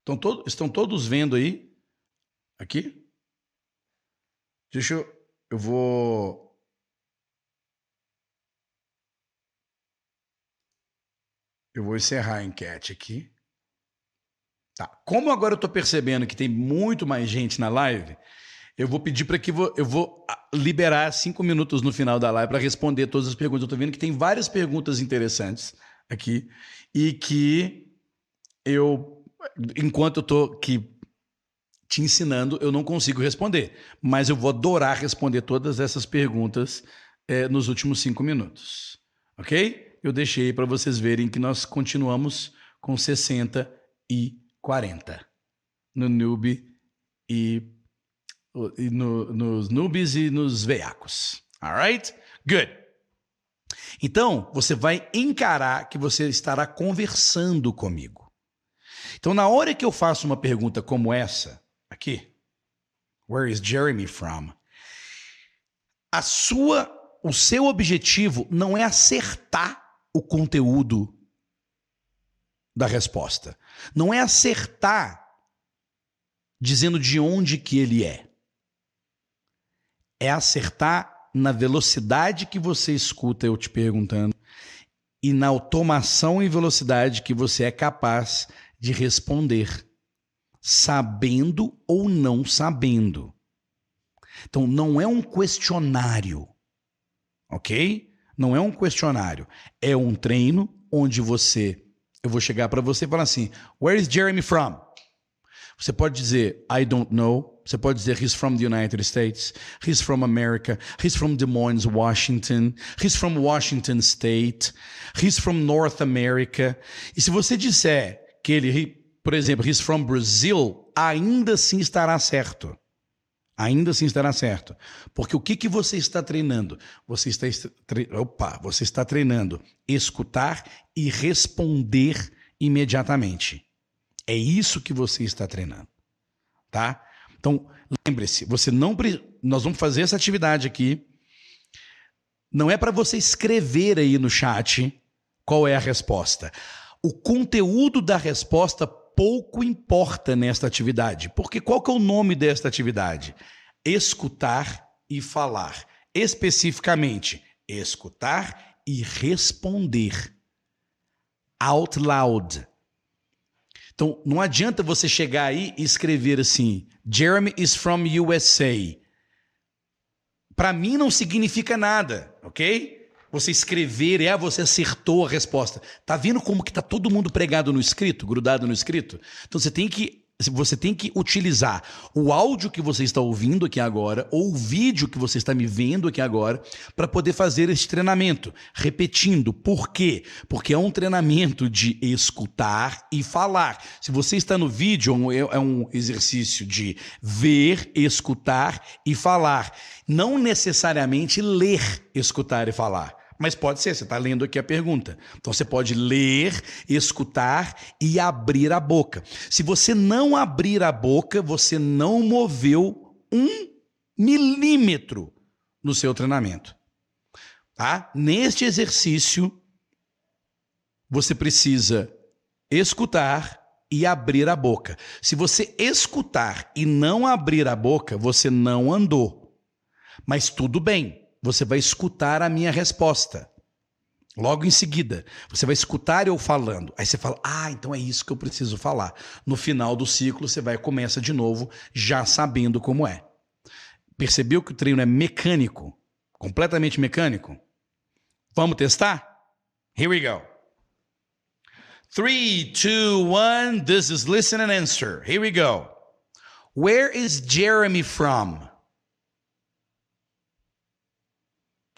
Estão, to estão todos vendo aí? Aqui? Deixa eu. Eu vou. Eu vou encerrar a enquete aqui. Tá. Como agora eu estou percebendo que tem muito mais gente na live, eu vou pedir para que eu vou ah, liberar cinco minutos no final da live para responder todas as perguntas. Eu estou vendo que tem várias perguntas interessantes aqui e que eu, enquanto eu estou aqui te ensinando, eu não consigo responder. Mas eu vou adorar responder todas essas perguntas é, nos últimos cinco minutos. Ok? Eu deixei para vocês verem que nós continuamos com 60 e 40 no noob e, e no, nos noobs e nos veiacos. Alright? Good. Então, você vai encarar que você estará conversando comigo. Então, na hora que eu faço uma pergunta como essa, aqui, Where is Jeremy from? A sua, o seu objetivo não é acertar o conteúdo da resposta. Não é acertar dizendo de onde que ele é. É acertar na velocidade que você escuta eu te perguntando e na automação e velocidade que você é capaz de responder, sabendo ou não sabendo. Então não é um questionário, ok? Não é um questionário, é um treino onde você eu vou chegar para você e falar assim: Where is Jeremy from? Você pode dizer I don't know. Você pode dizer he's from the United States. He's from America. He's from Des Moines, Washington. He's from Washington State. He's from North America. E se você disser que ele, por exemplo, he's from Brazil, ainda assim estará certo. Ainda assim estará certo. Porque o que, que você está treinando? Você está, tre... Opa, você está treinando escutar e responder imediatamente. É isso que você está treinando. Tá? Então, lembre-se, você não nós vamos fazer essa atividade aqui. Não é para você escrever aí no chat qual é a resposta. O conteúdo da resposta pouco importa nesta atividade. Porque qual que é o nome desta atividade? Escutar e falar. Especificamente, escutar e responder. Out loud. Então, não adianta você chegar aí e escrever assim: Jeremy is from USA. Para mim não significa nada, ok? Você escrever, é, você acertou a resposta. Tá vendo como que tá todo mundo pregado no escrito, grudado no escrito? Então você tem que você tem que utilizar o áudio que você está ouvindo aqui agora ou o vídeo que você está me vendo aqui agora para poder fazer esse treinamento. Repetindo, por quê? Porque é um treinamento de escutar e falar. Se você está no vídeo, é, é um exercício de ver, escutar e falar. Não necessariamente ler, escutar e falar. Mas pode ser, você está lendo aqui a pergunta. Então você pode ler, escutar e abrir a boca. Se você não abrir a boca, você não moveu um milímetro no seu treinamento. Tá? Neste exercício, você precisa escutar e abrir a boca. Se você escutar e não abrir a boca, você não andou. Mas tudo bem você vai escutar a minha resposta. Logo em seguida, você vai escutar eu falando. Aí você fala: "Ah, então é isso que eu preciso falar". No final do ciclo, você vai começa de novo, já sabendo como é. Percebeu que o treino é mecânico, completamente mecânico? Vamos testar? Here we go. Three, two, one. This is listen and answer. Here we go. Where is Jeremy from?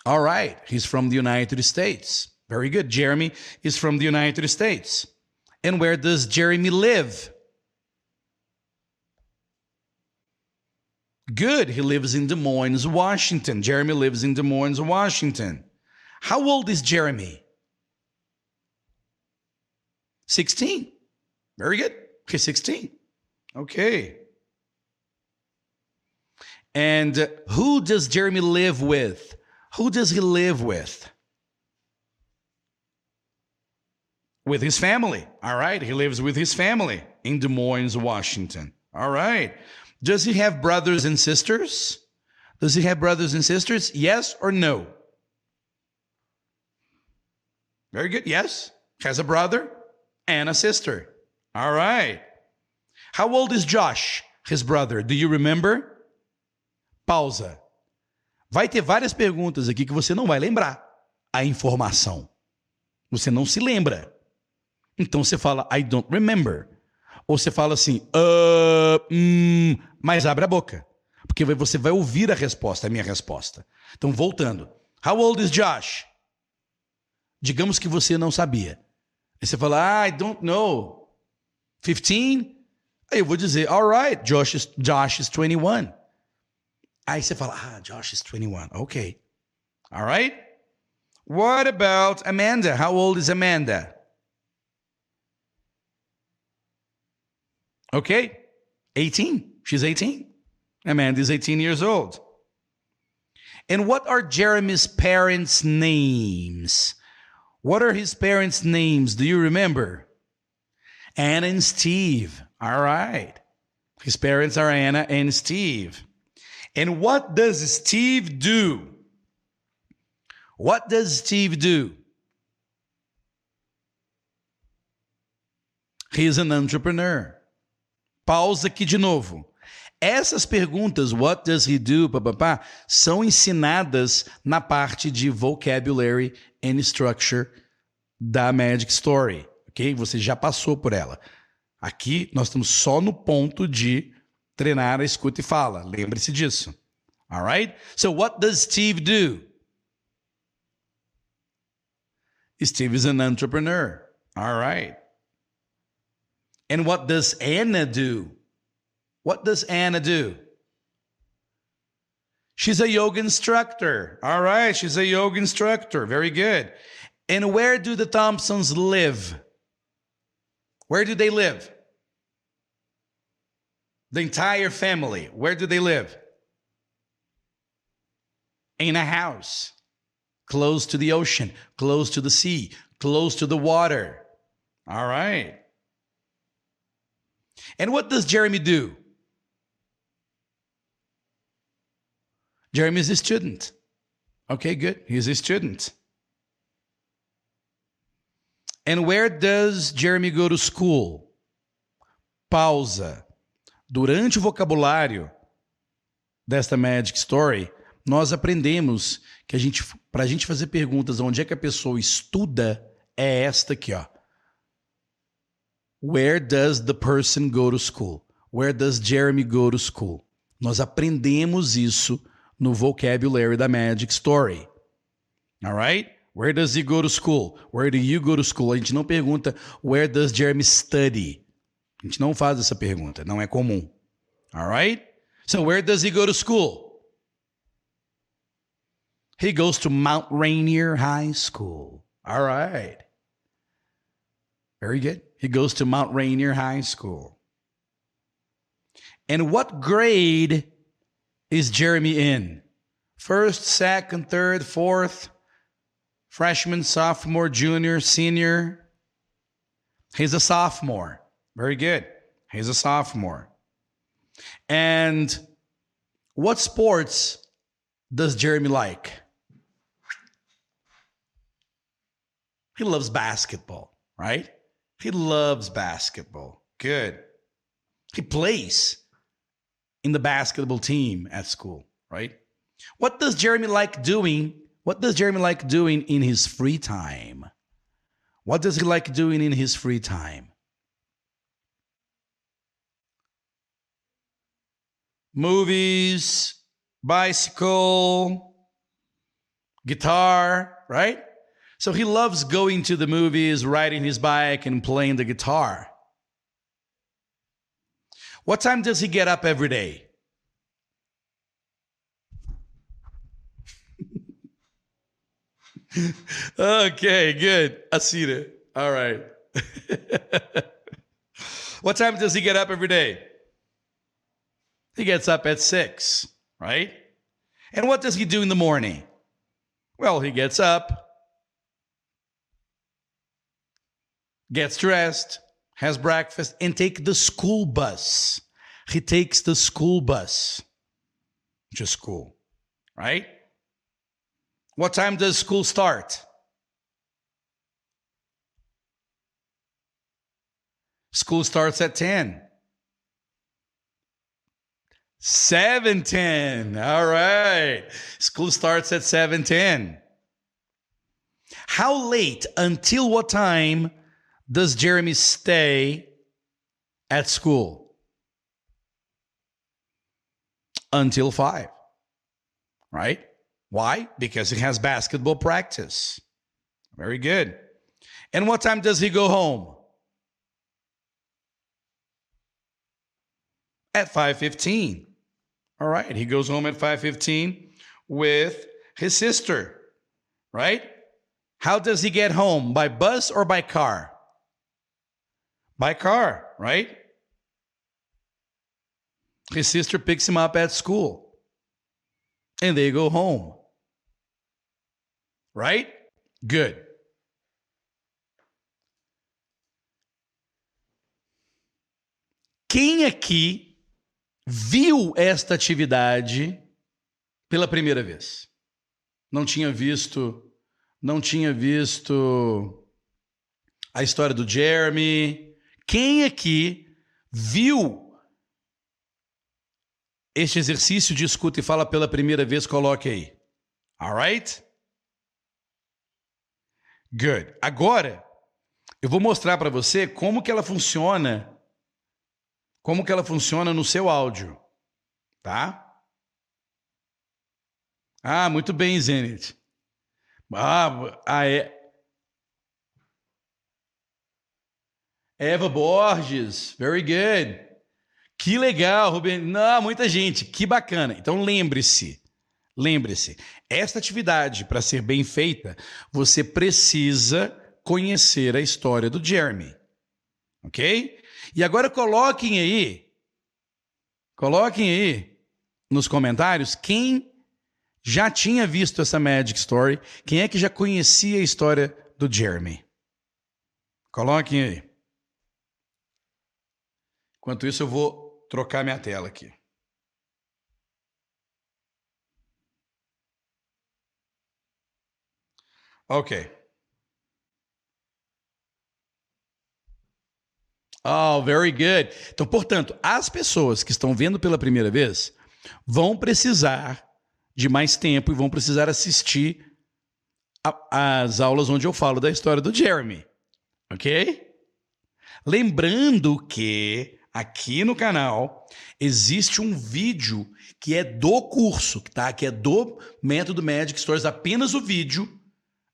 All right, he's from the United States. Very good. Jeremy is from the United States. And where does Jeremy live? Good. He lives in Des Moines, Washington. Jeremy lives in Des Moines, Washington. How old is Jeremy? 16. Very good. He's 16. Okay. And who does Jeremy live with? Who does he live with? With his family. All right. He lives with his family in Des Moines, Washington. All right. Does he have brothers and sisters? Does he have brothers and sisters? Yes or no? Very good. Yes. Has a brother and a sister. All right. How old is Josh, his brother? Do you remember? Pausa. Vai ter várias perguntas aqui que você não vai lembrar a informação. Você não se lembra. Então você fala, I don't remember. Ou você fala assim, uh, hum, mas abre a boca. Porque você vai ouvir a resposta, a minha resposta. Então, voltando. How old is Josh? Digamos que você não sabia. Aí você fala, I don't know. 15? Aí eu vou dizer, all right, Josh is, Josh is 21. Aí você fala, ah, Josh is 21. Okay. All right. What about Amanda? How old is Amanda? Okay. 18. She's 18. Amanda is 18 years old. And what are Jeremy's parents' names? What are his parents' names? Do you remember? Anna and Steve. All right. His parents are Anna and Steve. And what does Steve do? What does Steve do? He's an entrepreneur. Pausa aqui de novo. Essas perguntas, what does he do, papapá, são ensinadas na parte de vocabulary and structure da Magic Story, ok? Você já passou por ela. Aqui nós estamos só no ponto de treinar escuta e fala. Lembre-se disso. Alright? So what does Steve do? Steve is an entrepreneur. All right. And what does Anna do? What does Anna do? She's a yoga instructor. All right, she's a yoga instructor. Very good. And where do the Thompsons live? Where do they live? The entire family. Where do they live? In a house, close to the ocean, close to the sea, close to the water. All right. And what does Jeremy do? Jeremy is a student. Okay, good. He's a student. And where does Jeremy go to school? Pausa. Durante o vocabulário desta Magic Story, nós aprendemos que a gente, para a gente fazer perguntas onde é que a pessoa estuda, é esta aqui, ó. Where does the person go to school? Where does Jeremy go to school? Nós aprendemos isso no vocabulary da Magic Story. Alright? Where does he go to school? Where do you go to school? A gente não pergunta where does Jeremy study? A gente não faz essa pergunta, não é comum. Alright? So where does he go to school? He goes to Mount Rainier High School. All right. Very good. He goes to Mount Rainier High School. And what grade is Jeremy in? First, second, third, fourth, freshman, sophomore, junior, senior. He's a sophomore. Very good. He's a sophomore. And what sports does Jeremy like? He loves basketball, right? He loves basketball. Good. He plays in the basketball team at school, right? What does Jeremy like doing? What does Jeremy like doing in his free time? What does he like doing in his free time? Movies, bicycle, guitar, right? So he loves going to the movies, riding his bike, and playing the guitar. What time does he get up every day? [laughs] okay, good. Asita. All right. [laughs] what time does he get up every day? He gets up at six, right? And what does he do in the morning? Well, he gets up, gets dressed, has breakfast, and take the school bus. He takes the school bus to school, right? What time does school start? School starts at 10. 710. All right. School starts at 710. How late until what time does Jeremy stay at school? Until 5. Right? Why? Because he has basketball practice. Very good. And what time does he go home? At 5:15. All right, he goes home at 5:15 with his sister. Right? How does he get home? By bus or by car? By car, right? His sister picks him up at school. And they go home. Right? Good. Quem aqui viu esta atividade pela primeira vez? Não tinha visto, não tinha visto a história do Jeremy. Quem aqui viu este exercício de escuta e fala pela primeira vez, coloque aí. Alright? Good. Agora, eu vou mostrar para você como que ela funciona como que ela funciona no seu áudio, tá? Ah, muito bem, Zenit. Ah, é. Eva Borges, very good. Que legal, Rubem. Não, muita gente, que bacana. Então lembre-se, lembre-se, esta atividade, para ser bem feita, você precisa conhecer a história do Jeremy. Ok? E agora coloquem aí, coloquem aí nos comentários quem já tinha visto essa Magic Story, quem é que já conhecia a história do Jeremy. Coloquem aí. Enquanto isso, eu vou trocar minha tela aqui. Ok. Oh, very good. Então, portanto, as pessoas que estão vendo pela primeira vez vão precisar de mais tempo e vão precisar assistir as aulas onde eu falo da história do Jeremy. Ok? Lembrando que aqui no canal existe um vídeo que é do curso, tá? Que é do método Magic Stories, apenas o vídeo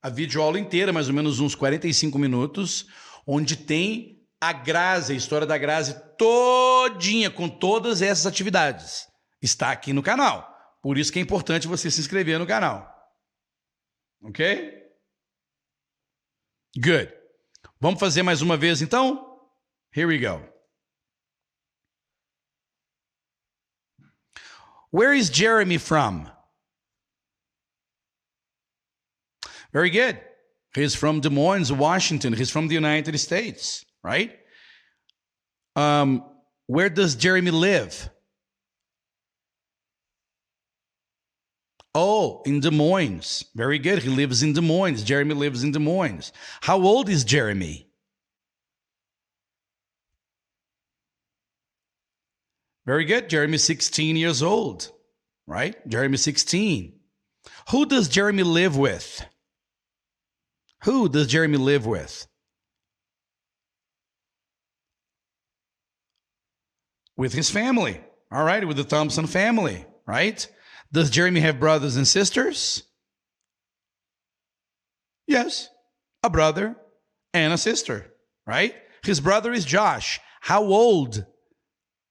a videoaula inteira, mais ou menos uns 45 minutos, onde tem a Grazi, a história da Grazi todinha, com todas essas atividades. Está aqui no canal. Por isso que é importante você se inscrever no canal. Ok? Good. Vamos fazer mais uma vez então? Here we go. Where is Jeremy from? Very good. He's from Des Moines, Washington. He's from the United States, right? Um, where does Jeremy live? Oh, in Des Moines. Very good. He lives in Des Moines. Jeremy lives in Des Moines. How old is Jeremy? Very good. Jeremy 16 years old, right? Jeremy 16. Who does Jeremy live with? Who does Jeremy live with? With his family. All right, with the Thompson family, right? Does Jeremy have brothers and sisters? Yes, a brother and a sister, right? His brother is Josh. How old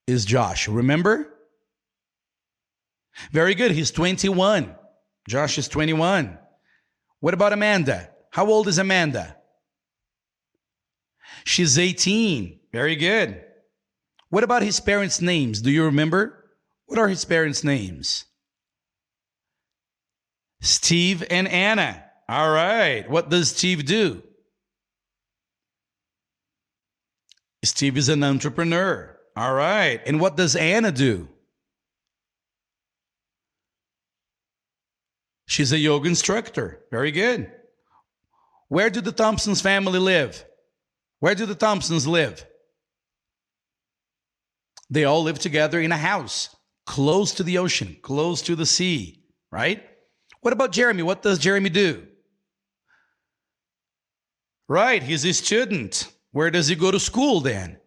is Josh? Remember? Very good. He's 21. Josh is 21. What about Amanda? How old is Amanda? She's 18. Very good. What about his parents' names? Do you remember? What are his parents' names? Steve and Anna. All right. What does Steve do? Steve is an entrepreneur. All right. And what does Anna do? She's a yoga instructor. Very good. Where do the Thompsons family live? Where do the Thompsons live? They all live together in a house close to the ocean, close to the sea, right? What about Jeremy? What does Jeremy do? Right, he's a student. Where does he go to school then?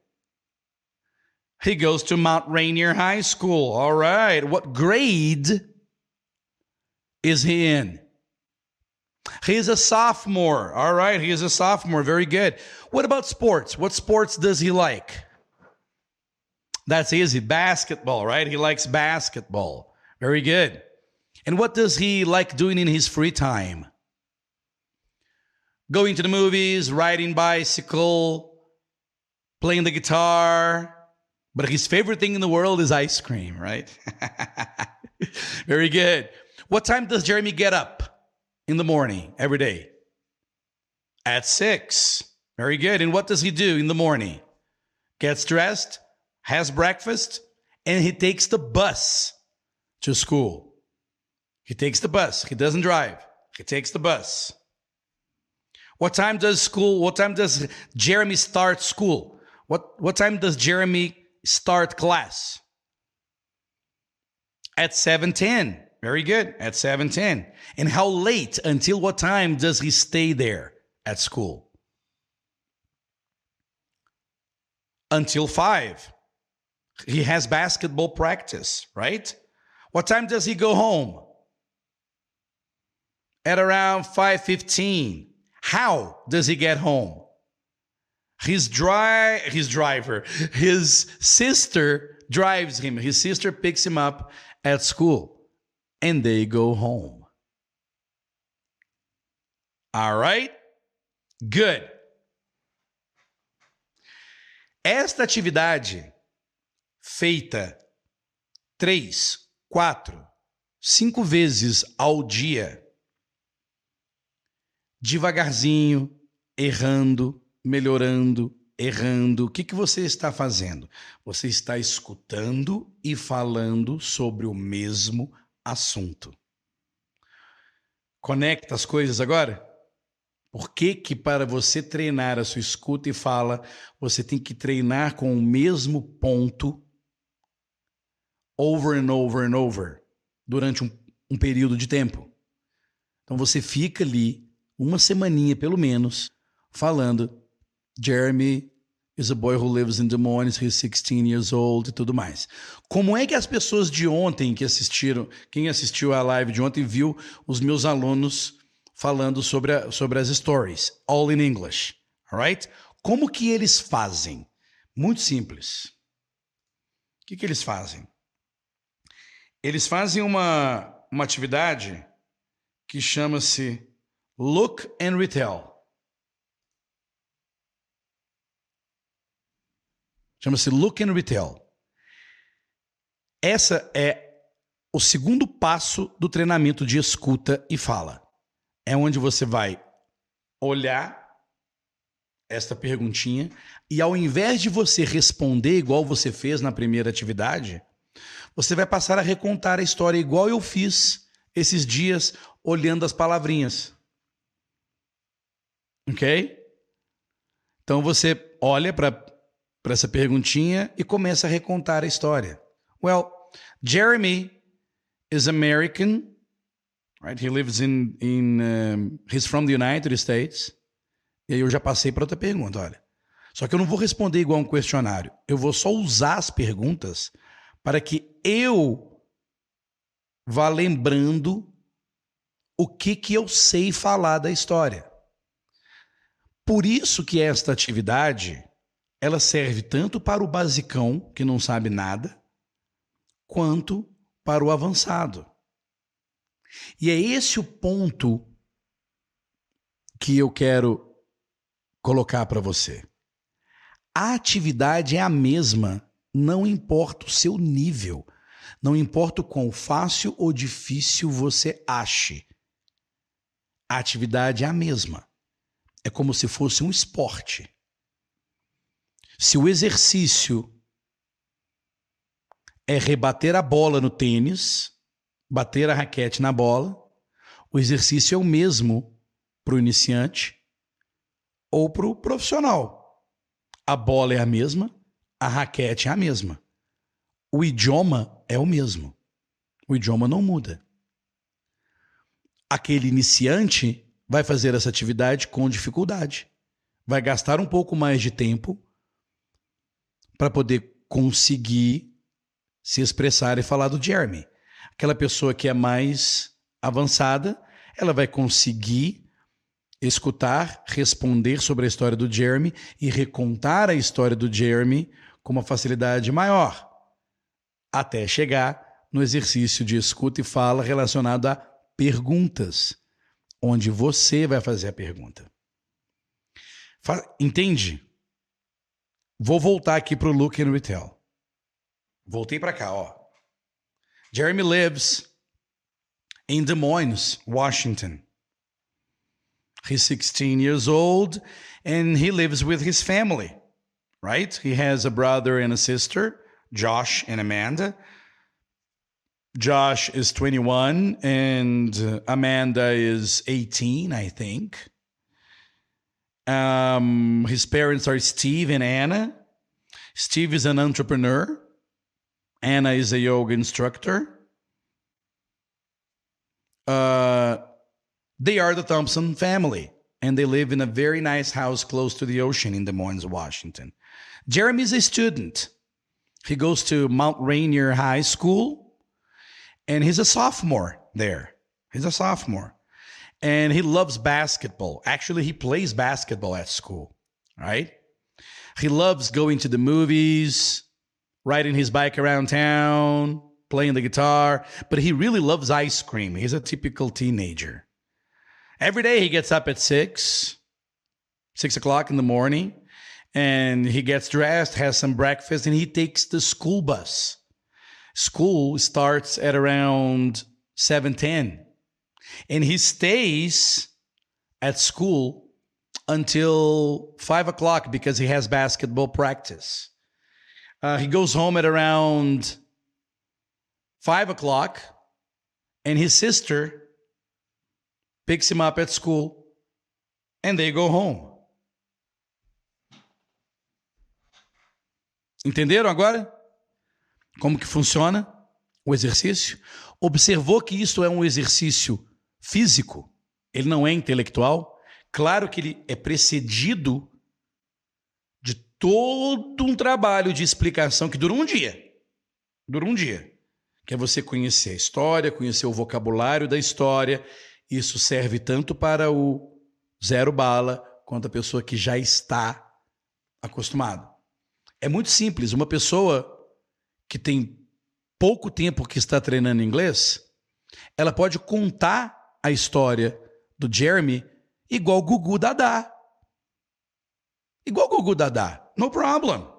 He goes to Mount Rainier High School. All right. What grade is he in? He's a sophomore. All right, he is a sophomore. Very good. What about sports? What sports does he like? That's easy. Basketball, right? He likes basketball. Very good. And what does he like doing in his free time? Going to the movies, riding bicycle, playing the guitar. But his favorite thing in the world is ice cream, right? [laughs] Very good. What time does Jeremy get up? in the morning every day? At six. Very good. And what does he do in the morning? Gets dressed, has breakfast, and he takes the bus to school. He takes the bus. He doesn't drive. He takes the bus. What time does school, what time does Jeremy start school? What, what time does Jeremy start class? At 7:10. Very good. At 7:10. And how late until what time does he stay there at school? Until 5. He has basketball practice, right? What time does he go home? At around 5:15. How does he get home? His dry his driver, his sister drives him. His sister picks him up at school and they go home. All right? Good. Esta atividade feita três, quatro, cinco vezes ao dia, devagarzinho, errando, melhorando, errando. O que, que você está fazendo? Você está escutando e falando sobre o mesmo assunto. Conecta as coisas agora? Por que, que para você treinar a sua escuta e fala, você tem que treinar com o mesmo ponto over and over and over durante um, um período de tempo. Então você fica ali uma semaninha pelo menos falando Jeremy is a boy who lives in Des Moines, he's 16 years old e tudo mais. Como é que as pessoas de ontem que assistiram, quem assistiu a live de ontem viu os meus alunos falando sobre, a, sobre as stories, all in English, alright? Como que eles fazem? Muito simples. O que, que eles fazem? Eles fazem uma, uma atividade que chama-se Look and Retell. Chama-se Look and Retell. Essa é o segundo passo do treinamento de escuta e fala. É onde você vai olhar esta perguntinha e ao invés de você responder igual você fez na primeira atividade, você vai passar a recontar a história igual eu fiz esses dias olhando as palavrinhas. Ok? Então você olha para essa perguntinha e começa a recontar a história. Well, Jeremy is American, right? He lives in in um, he's from the United States. E aí eu já passei para outra pergunta, olha. Só que eu não vou responder igual um questionário. Eu vou só usar as perguntas para que eu vá lembrando o que que eu sei falar da história. Por isso que esta atividade ela serve tanto para o basicão que não sabe nada, quanto para o avançado. E é esse o ponto que eu quero colocar para você. A atividade é a mesma não importa o seu nível, não importa o quão fácil ou difícil você ache. A atividade é a mesma. É como se fosse um esporte. Se o exercício é rebater a bola no tênis, bater a raquete na bola, o exercício é o mesmo para o iniciante ou para o profissional. A bola é a mesma, a raquete é a mesma. O idioma é o mesmo. O idioma não muda. Aquele iniciante vai fazer essa atividade com dificuldade. Vai gastar um pouco mais de tempo para poder conseguir se expressar e falar do Jeremy. Aquela pessoa que é mais avançada, ela vai conseguir escutar, responder sobre a história do Jeremy e recontar a história do Jeremy com uma facilidade maior, até chegar no exercício de escuta e fala relacionado a perguntas, onde você vai fazer a pergunta. Entende? Vou voltar aqui para o Look and Retell. Voltei para cá, ó. Jeremy lives in Des Moines, Washington. He's 16 years old and he lives with his family. Right? He has a brother and a sister, Josh and Amanda. Josh is 21 and Amanda is 18, I think. Um, his parents are Steve and Anna. Steve is an entrepreneur. Anna is a yoga instructor. Uh, they are the Thompson family, and they live in a very nice house close to the ocean in Des Moines, Washington. Jeremy is a student. He goes to Mount Rainier High School, and he's a sophomore there. He's a sophomore. And he loves basketball. Actually, he plays basketball at school, right? He loves going to the movies, riding his bike around town, playing the guitar, but he really loves ice cream. He's a typical teenager. Every day he gets up at six, six o'clock in the morning, and he gets dressed, has some breakfast, and he takes the school bus. School starts at around 7:10. And he stays at school until five o'clock because he has basketball practice. Uh, he goes home at around five o'clock, and his sister picks him up at school, and they go home. Entenderam agora? Como que funciona o exercício? Observou que isso é um exercício físico, ele não é intelectual. Claro que ele é precedido de todo um trabalho de explicação que dura um dia. Dura um dia. Que é você conhecer a história, conhecer o vocabulário da história. Isso serve tanto para o zero bala quanto a pessoa que já está acostumado. É muito simples. Uma pessoa que tem pouco tempo que está treinando inglês, ela pode contar a história do Jeremy igual Gugu Dadá. Igual Gugu Dadá. No problem.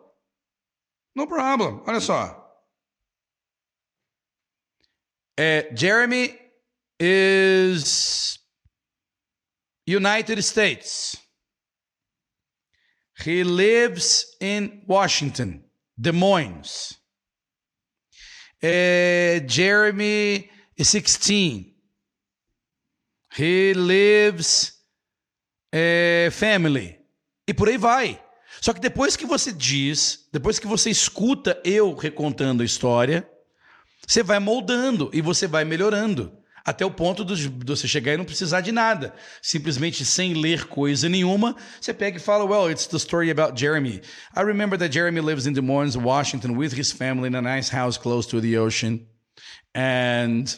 No problem. Olha só. É, Jeremy is United States. He lives in Washington, Des Moines. Uh, Jeremy is 16. He lives uh, family. E por aí vai. Só que depois que você diz, depois que você escuta eu recontando a história, você vai moldando e você vai melhorando até o ponto de você chegar e não precisar de nada. Simplesmente sem ler coisa nenhuma, você pega e fala, well, it's the story about Jeremy. I remember that Jeremy lives in Des Moines, Washington, with his family in a nice house close to the ocean. And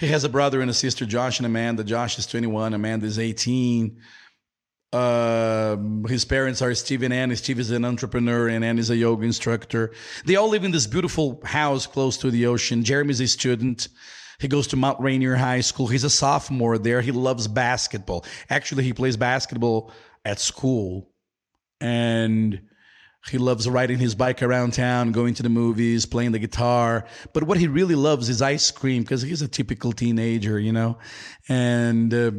he has a brother and a sister, Josh and Amanda. Josh is 21, Amanda is 18. Uh, his parents are Steve and Anne. Steve is an entrepreneur and Anne is a yoga instructor. They all live in this beautiful house close to the ocean. Jeremy's a student. He goes to Mount Rainier High School. He's a sophomore there. He loves basketball. Actually, he plays basketball at school. And he loves riding his bike around town, going to the movies, playing the guitar. But what he really loves is ice cream because he's a typical teenager, you know? And uh,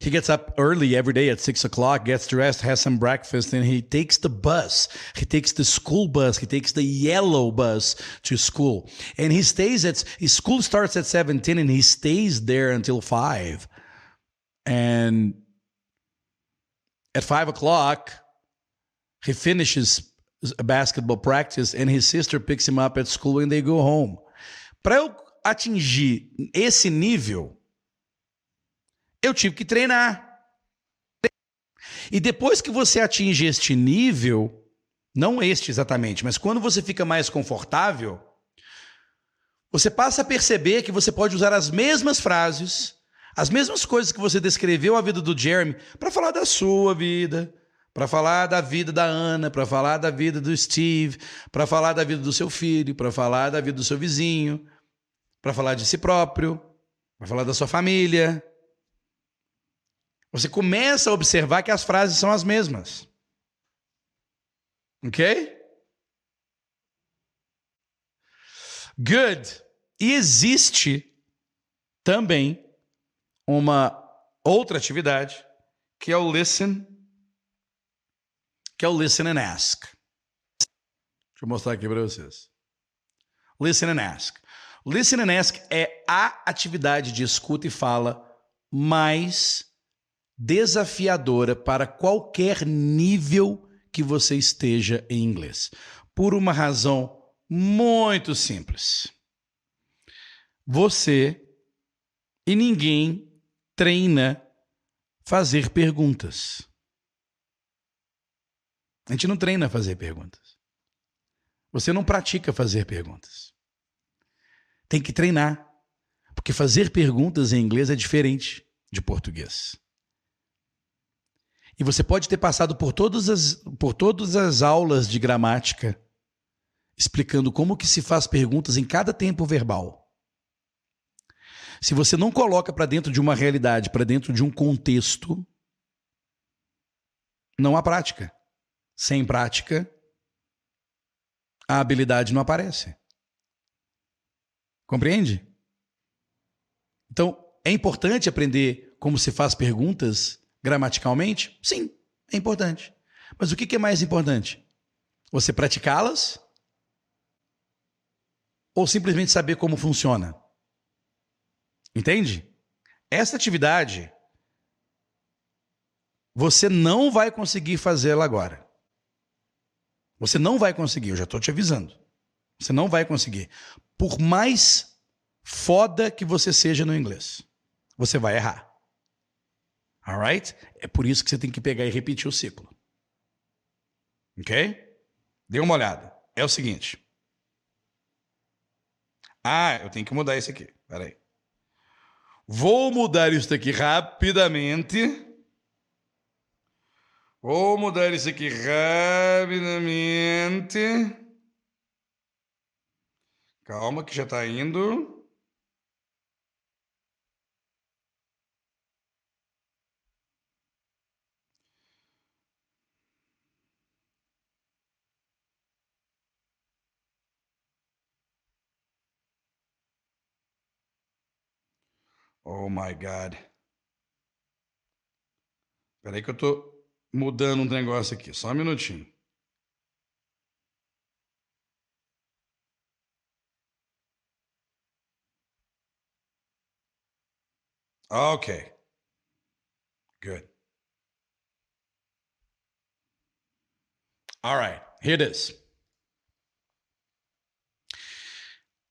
he gets up early every day at six o'clock, gets dressed, has some breakfast, and he takes the bus. He takes the school bus. He takes the yellow bus to school. And he stays at his school starts at 17 and he stays there until five. And at five o'clock, he finishes a basketball practice and his sister picks him up at school and they go home. Para eu atingir esse nível, eu tive que treinar. E depois que você atinge este nível, não este exatamente, mas quando você fica mais confortável, você passa a perceber que você pode usar as mesmas frases, as mesmas coisas que você descreveu a vida do Jeremy, para falar da sua vida, para falar da vida da Ana, para falar da vida do Steve, para falar da vida do seu filho, para falar da vida do seu vizinho, para falar de si próprio, para falar da sua família. Você começa a observar que as frases são as mesmas. Ok? Good. E existe também uma outra atividade que é o listen, que é o listen and ask. Deixa eu mostrar aqui para vocês. Listen and ask. Listen and ask é a atividade de escuta e fala mais desafiadora para qualquer nível que você esteja em inglês. Por uma razão muito simples. Você e ninguém treina fazer perguntas. A gente não treina fazer perguntas. Você não pratica fazer perguntas. Tem que treinar. Porque fazer perguntas em inglês é diferente de português. E você pode ter passado por todas as, por todas as aulas de gramática explicando como que se faz perguntas em cada tempo verbal. Se você não coloca para dentro de uma realidade, para dentro de um contexto, não há prática. Sem prática, a habilidade não aparece. Compreende? Então, é importante aprender como se faz perguntas gramaticalmente? Sim, é importante. Mas o que é mais importante? Você praticá-las? Ou simplesmente saber como funciona? Entende? Essa atividade você não vai conseguir fazê-la agora. Você não vai conseguir, eu já estou te avisando. Você não vai conseguir. Por mais foda que você seja no inglês, você vai errar. Alright? É por isso que você tem que pegar e repetir o ciclo. Ok? Dê uma olhada. É o seguinte. Ah, eu tenho que mudar isso aqui. Peraí. Vou mudar isso aqui rapidamente. Vou mudar isso aqui rapidamente. Calma que já está indo. Oh my God. Espera aí que eu tô mudando um negócio aqui. Só um minutinho. Okay. Good. All right. Here it is.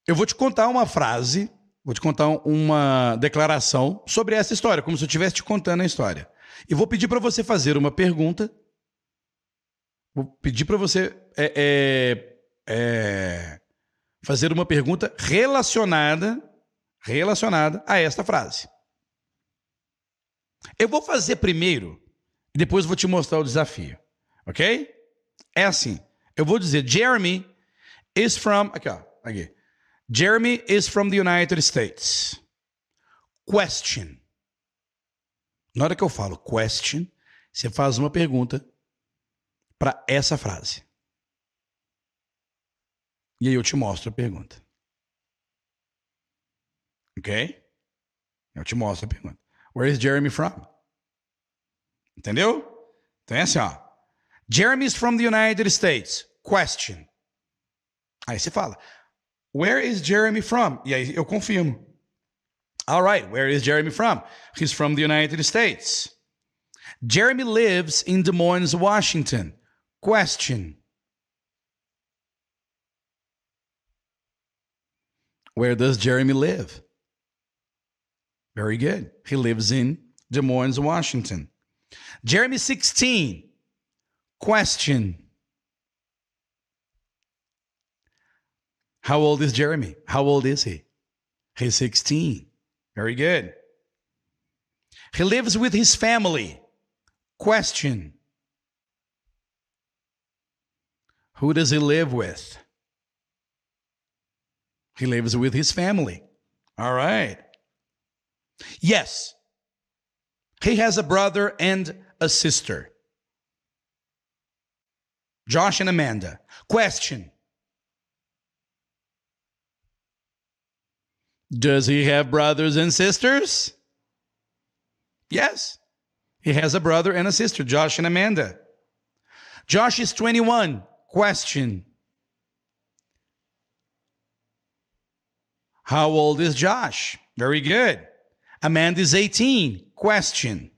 Eu vou te contar uma frase Vou te contar uma declaração sobre essa história, como se eu estivesse te contando a história. E vou pedir para você fazer uma pergunta. Vou pedir para você é, é, é, fazer uma pergunta relacionada, relacionada a esta frase. Eu vou fazer primeiro e depois vou te mostrar o desafio, ok? É assim. Eu vou dizer Jeremy is from aqui ó, aqui. Jeremy is from the United States. Question. Na hora que eu falo question, você faz uma pergunta para essa frase. E aí eu te mostro a pergunta. Ok? Eu te mostro a pergunta. Where is Jeremy from? Entendeu? Então é assim, ó. Jeremy is from the United States. Question. Aí você fala. Where is Jeremy from? E aí eu confirmo. All right, where is Jeremy from? He's from the United States. Jeremy lives in Des Moines, Washington. Question. Where does Jeremy live? Very good. He lives in Des Moines, Washington. Jeremy 16. Question. How old is Jeremy? How old is he? He's 16. Very good. He lives with his family. Question Who does he live with? He lives with his family. All right. Yes. He has a brother and a sister. Josh and Amanda. Question Does he have brothers and sisters? Yes. He has a brother and a sister, Josh and Amanda. Josh is 21. Question How old is Josh? Very good. Amanda is 18. Question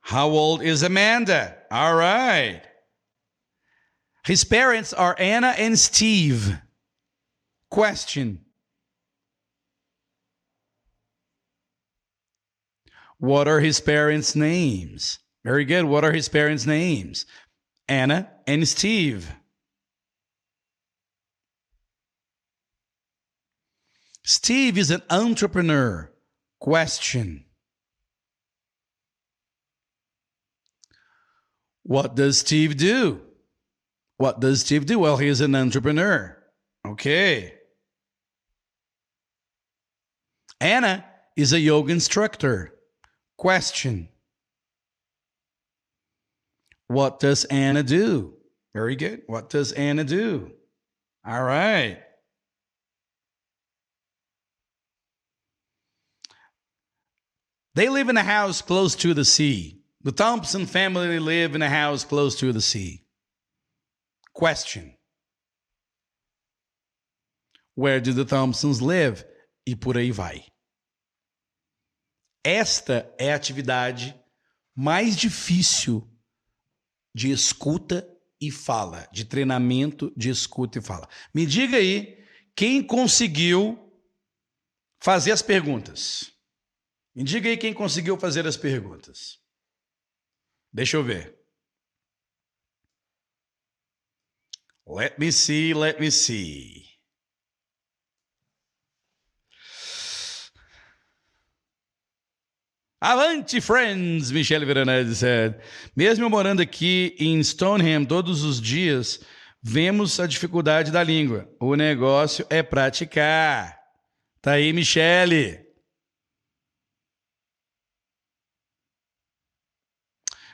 How old is Amanda? All right. His parents are Anna and Steve. Question What are his parents' names? Very good. What are his parents' names? Anna and Steve. Steve is an entrepreneur. Question. What does Steve do? What does Steve do? Well, he is an entrepreneur. Okay. Anna is a yoga instructor. Question. What does Anna do? Very good. What does Anna do? All right. They live in a house close to the sea. The Thompson family live in a house close to the sea. Question. Where do the Thompsons live? E por aí vai. Esta é a atividade mais difícil de escuta e fala, de treinamento de escuta e fala. Me diga aí quem conseguiu fazer as perguntas. Me diga aí quem conseguiu fazer as perguntas. Deixa eu ver. Let me see, let me see. Avante, friends! Michele Veronese said. Mesmo morando aqui em Stoneham todos os dias, vemos a dificuldade da língua. O negócio é praticar. Tá aí, Michele.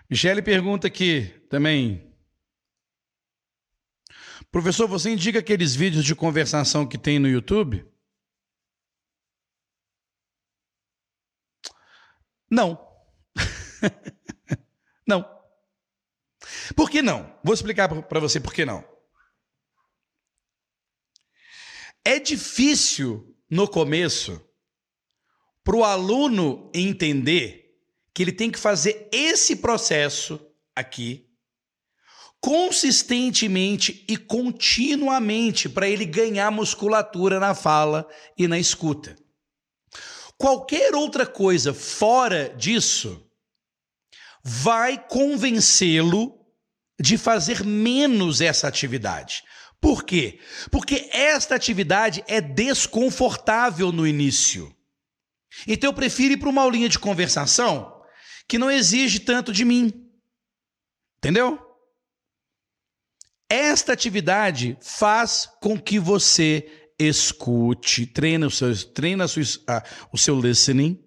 Michele pergunta aqui também. Professor, você indica aqueles vídeos de conversação que tem no YouTube? Não. [laughs] não. Por que não? Vou explicar para você por que não. É difícil no começo para o aluno entender que ele tem que fazer esse processo aqui consistentemente e continuamente para ele ganhar musculatura na fala e na escuta. Qualquer outra coisa fora disso vai convencê-lo de fazer menos essa atividade. Por quê? Porque esta atividade é desconfortável no início. Então eu prefiro ir para uma aulinha de conversação que não exige tanto de mim. Entendeu? Esta atividade faz com que você escute, treina o seu, treina a sua, a, o seu listening,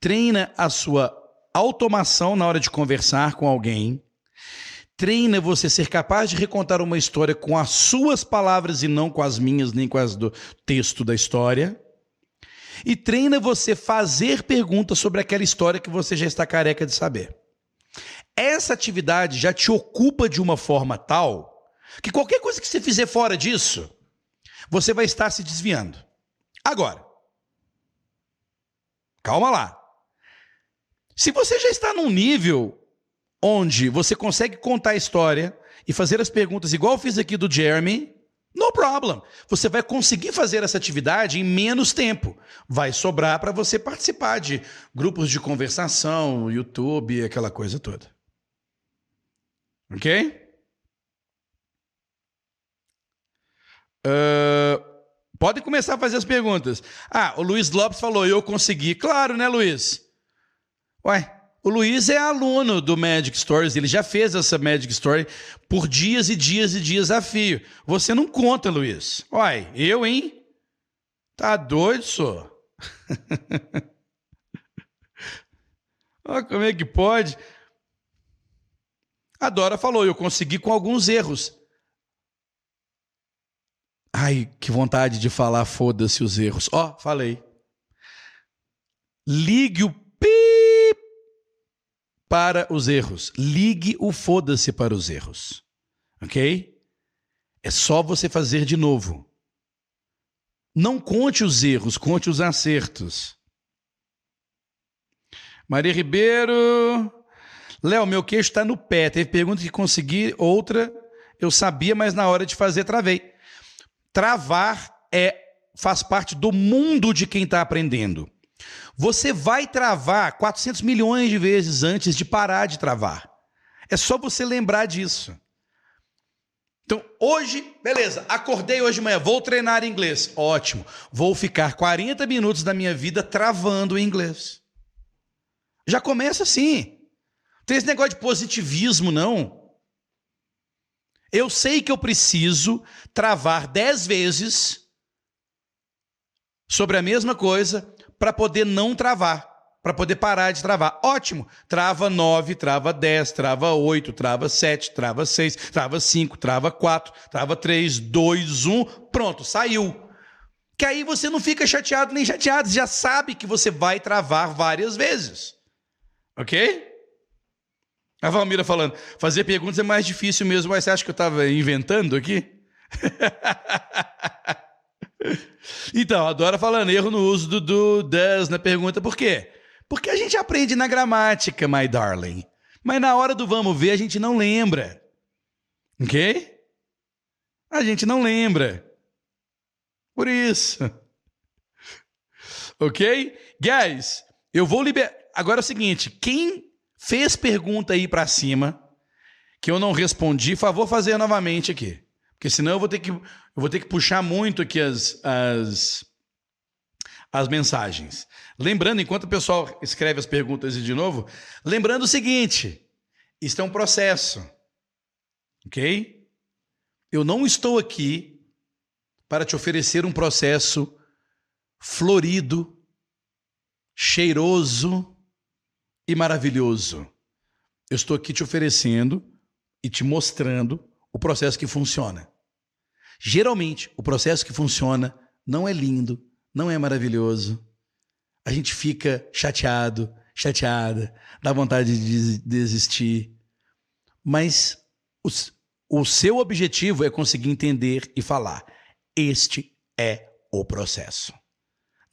treina a sua automação na hora de conversar com alguém, treina você ser capaz de recontar uma história com as suas palavras e não com as minhas, nem com as do texto da história. E treina você fazer perguntas sobre aquela história que você já está careca de saber. Essa atividade já te ocupa de uma forma tal que qualquer coisa que você fizer fora disso, você vai estar se desviando. Agora, calma lá. Se você já está num nível onde você consegue contar a história e fazer as perguntas igual eu fiz aqui do Jeremy, no problem. Você vai conseguir fazer essa atividade em menos tempo. Vai sobrar para você participar de grupos de conversação, YouTube, aquela coisa toda. Ok? Uh, podem começar a fazer as perguntas. Ah, o Luiz Lopes falou, eu consegui. Claro, né, Luiz? Ué, o Luiz é aluno do Magic Stories, ele já fez essa Magic Story por dias e dias e dias a fio. Você não conta, Luiz. Uai, eu, hein? Tá doido, só? [laughs] Como é que pode. A Dora falou, eu consegui com alguns erros. Ai, que vontade de falar, foda-se os erros. Ó, oh, falei. Ligue o pi para os erros. Ligue o foda-se para os erros. Ok? É só você fazer de novo. Não conte os erros, conte os acertos. Maria Ribeiro. Léo, meu queixo está no pé. Teve pergunta que consegui, outra eu sabia, mas na hora de fazer travei. Travar é faz parte do mundo de quem está aprendendo. Você vai travar 400 milhões de vezes antes de parar de travar. É só você lembrar disso. Então, hoje, beleza, acordei hoje de manhã, vou treinar inglês. Ótimo. Vou ficar 40 minutos da minha vida travando inglês. Já começa assim. Não tem esse negócio de positivismo, não. Eu sei que eu preciso travar 10 vezes sobre a mesma coisa para poder não travar para poder parar de travar. Ótimo. Trava 9, trava 10, trava 8, trava 7, trava 6, trava 5, trava 4, trava 3, 2, 1. Pronto, saiu. Que aí você não fica chateado nem chateado, já sabe que você vai travar várias vezes. Ok? A Valmira falando, fazer perguntas é mais difícil mesmo, mas você acha que eu estava inventando aqui? [laughs] então, adora falando erro no uso do do, does na pergunta, por quê? Porque a gente aprende na gramática, my darling. Mas na hora do vamos ver, a gente não lembra. Ok? A gente não lembra. Por isso. [laughs] Ok? Guys, eu vou liberar. Agora é o seguinte: quem fez pergunta aí para cima, que eu não respondi, favor fazer novamente aqui. Porque senão eu vou ter que, eu vou ter que puxar muito aqui as, as, as mensagens. Lembrando, enquanto o pessoal escreve as perguntas de novo, lembrando o seguinte: isso é um processo, ok? Eu não estou aqui para te oferecer um processo florido, cheiroso e maravilhoso. Eu estou aqui te oferecendo e te mostrando o processo que funciona. Geralmente, o processo que funciona não é lindo, não é maravilhoso, a gente fica chateado, chateada, dá vontade de desistir. Mas o, seu objetivo é conseguir entender e falar: este é o processo.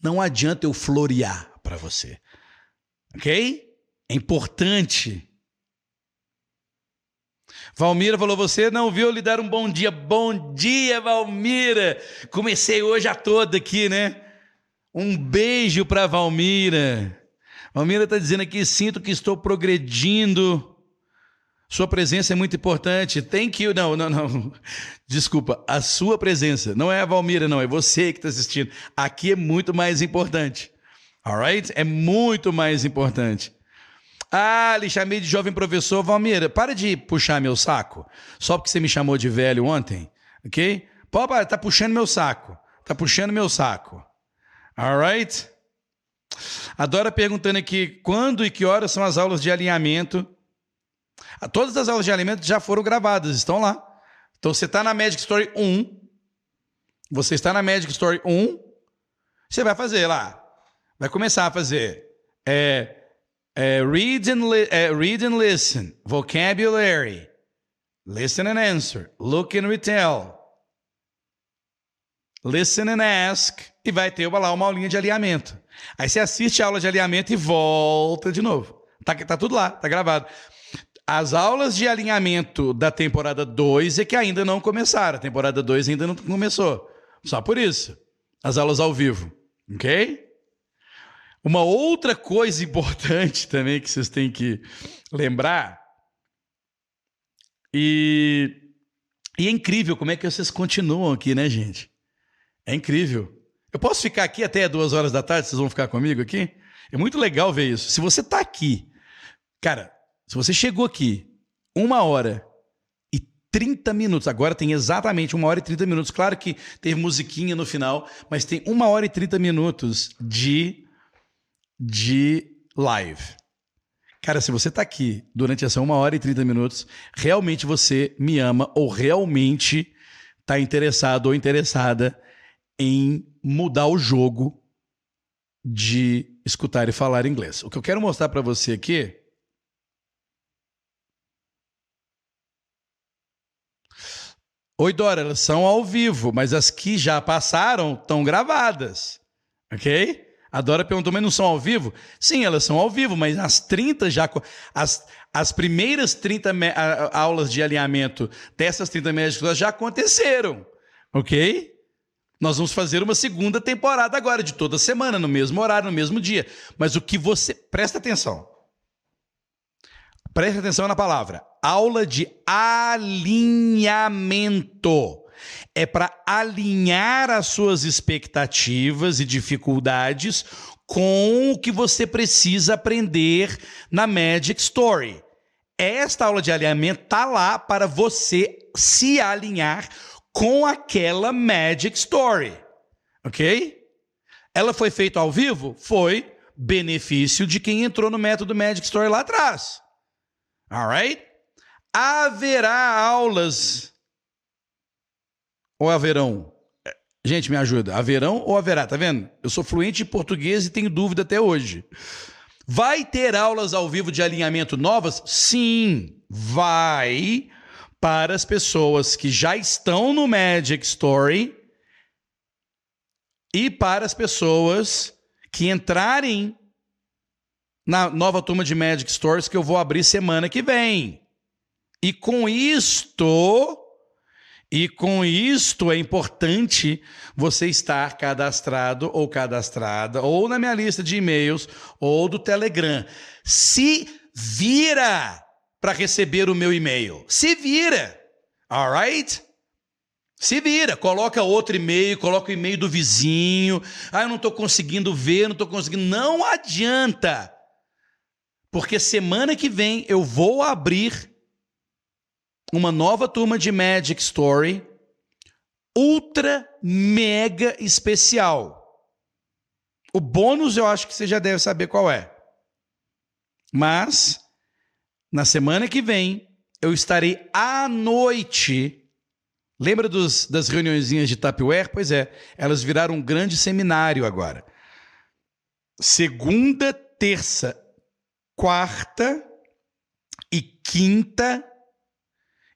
Não adianta eu florear para você. Ok? É importante. Valmira falou: Você não viu lhe dar um bom dia? Bom dia, Valmira! Comecei hoje a toda aqui, né? Um beijo para Valmira. Valmira está dizendo aqui: sinto que estou progredindo. Sua presença é muito importante. Thank you. Não, não, não. [laughs] Desculpa. A sua presença. Não é a Valmira, não. É você que está assistindo. Aqui é muito mais importante. Alright? É muito mais importante. Ah, lhe chamei de jovem professor. Valmira, para de puxar meu saco. Só porque você me chamou de velho ontem. Ok? Pô, tá puxando meu saco. Tá puxando meu saco. Alright? Adora perguntando aqui quando e que horas são as aulas de alinhamento. Ah, todas as aulas de alinhamento já foram gravadas, estão lá. Então você está na Magic Story 1. Você está na Magic Story 1. Você vai fazer lá. Vai começar a fazer. É, é, read, and é, read and listen. Vocabulary. Listen and answer. Look and retell. Listen and ask e vai ter lá uma aulinha de alinhamento. Aí você assiste a aula de alinhamento e volta de novo. Tá, tá tudo lá, tá gravado. As aulas de alinhamento da temporada 2 é que ainda não começaram. A temporada 2 ainda não começou. Só por isso. As aulas ao vivo. Ok? Uma outra coisa importante [laughs] também que vocês têm que lembrar. E, e é incrível como é que vocês continuam aqui, né, gente? É incrível. Eu posso ficar aqui até duas horas da tarde? Vocês vão ficar comigo aqui? É muito legal ver isso. Se você está aqui, cara, se você chegou aqui uma hora e 30 minutos, agora tem exatamente uma hora e 30 minutos. Claro que teve musiquinha no final, mas tem uma hora e 30 minutos de, de live. Cara, se você está aqui durante essa uma hora e 30 minutos, realmente você me ama ou realmente está interessado ou interessada em mudar o jogo de escutar e falar inglês. O que eu quero mostrar para você aqui Oi, Dora, elas são ao vivo, mas as que já passaram estão gravadas. Ok? A Dora perguntou, mas não são ao vivo? Sim, elas são ao vivo, mas as 30 já. As, as primeiras 30 aulas de alinhamento dessas 30 médicas já aconteceram. Ok? Nós vamos fazer uma segunda temporada agora, de toda semana, no mesmo horário, no mesmo dia. Mas o que você. Presta atenção. Preste atenção na palavra. Aula de alinhamento. É para alinhar as suas expectativas e dificuldades com o que você precisa aprender na Magic Story. Esta aula de alinhamento tá lá para você se alinhar com aquela Magic Story. Ok? Ela foi feita ao vivo? Foi benefício de quem entrou no método Magic Story lá atrás. Alright? Haverá aulas. Ou haverão? Gente, me ajuda. Haverão ou haverá? Tá vendo? Eu sou fluente em português e tenho dúvida até hoje. Vai ter aulas ao vivo de alinhamento novas? Sim, vai para as pessoas que já estão no Magic Story e para as pessoas que entrarem na nova turma de Magic Stories que eu vou abrir semana que vem. E com isto, e com isto é importante você estar cadastrado ou cadastrada ou na minha lista de e-mails ou do Telegram. Se vira para receber o meu e-mail. Se vira. Alright? Se vira, coloca outro e-mail, coloca o e-mail do vizinho. Ah, eu não estou conseguindo ver, não estou conseguindo. Não adianta. Porque semana que vem eu vou abrir uma nova turma de Magic Story ultra mega especial. O bônus eu acho que você já deve saber qual é. Mas na semana que vem eu estarei à noite. Lembra dos, das reuniõezinhas de Tapware? Pois é, elas viraram um grande seminário agora. Segunda, terça quarta e quinta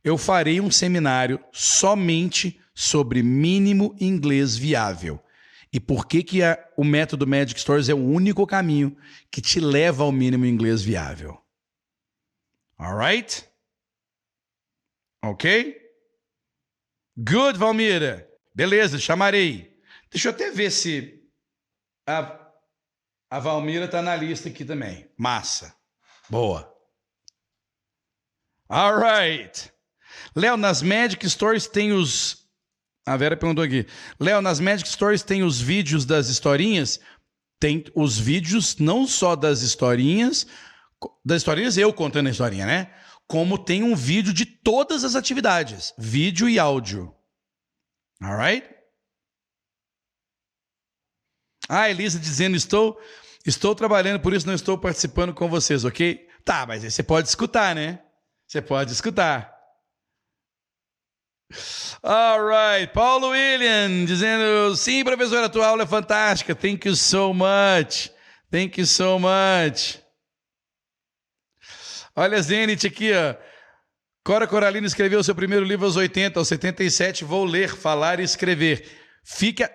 eu farei um seminário somente sobre mínimo inglês viável. E por que, que a, o método Magic Stories é o único caminho que te leva ao mínimo inglês viável. Alright? Ok? Good, Valmira. Beleza, chamarei. Deixa eu até ver se a a Valmira está na lista aqui também. Massa. Boa. All right. Léo, nas Magic Stories tem os. A Vera perguntou aqui. Léo, nas Magic Stories tem os vídeos das historinhas? Tem os vídeos não só das historinhas, das historinhas eu contando a historinha, né? Como tem um vídeo de todas as atividades, vídeo e áudio. Alright? Ah, Elisa dizendo, estou Estou trabalhando, por isso não estou participando com vocês, ok? Tá, mas aí você pode escutar, né? Você pode escutar. Alright, Paulo William dizendo: sim, professora, a tua aula é fantástica. Thank you so much. Thank you so much. Olha a Zenit aqui, ó. Cora Coralina escreveu seu primeiro livro aos 80, aos 77. Vou ler, falar e escrever. Fica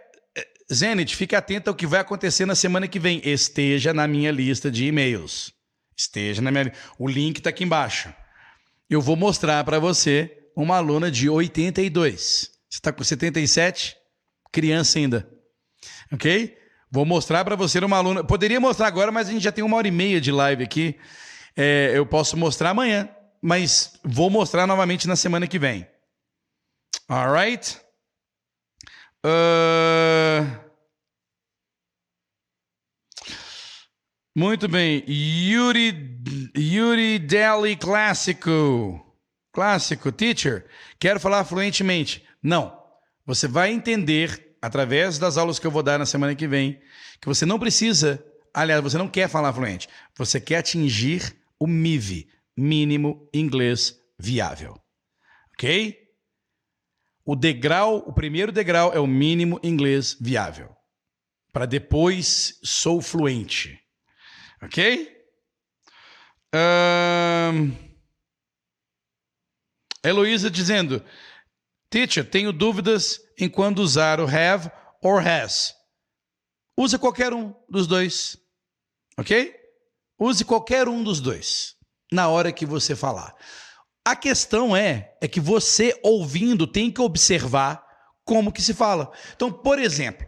Zenit, fique atento ao que vai acontecer na semana que vem. Esteja na minha lista de e-mails. Esteja na minha. O link está aqui embaixo. Eu vou mostrar para você uma aluna de 82. Você está com 77? Criança ainda. Ok? Vou mostrar para você uma aluna. Poderia mostrar agora, mas a gente já tem uma hora e meia de live aqui. É, eu posso mostrar amanhã, mas vou mostrar novamente na semana que vem. Alright? Uh... Muito bem. Yuri, Yuri Deli Clássico. Clássico. Teacher, quero falar fluentemente. Não. Você vai entender, através das aulas que eu vou dar na semana que vem, que você não precisa, aliás, você não quer falar fluente. Você quer atingir o MIV, mínimo inglês viável. Ok? O degrau, o primeiro degrau é o mínimo inglês viável. Para depois sou fluente. Ok? Um... Heloísa dizendo: Teacher, tenho dúvidas em quando usar o have or has. Use qualquer um dos dois. Ok? Use qualquer um dos dois na hora que você falar. A questão é, é que você ouvindo tem que observar como que se fala. Então, por exemplo,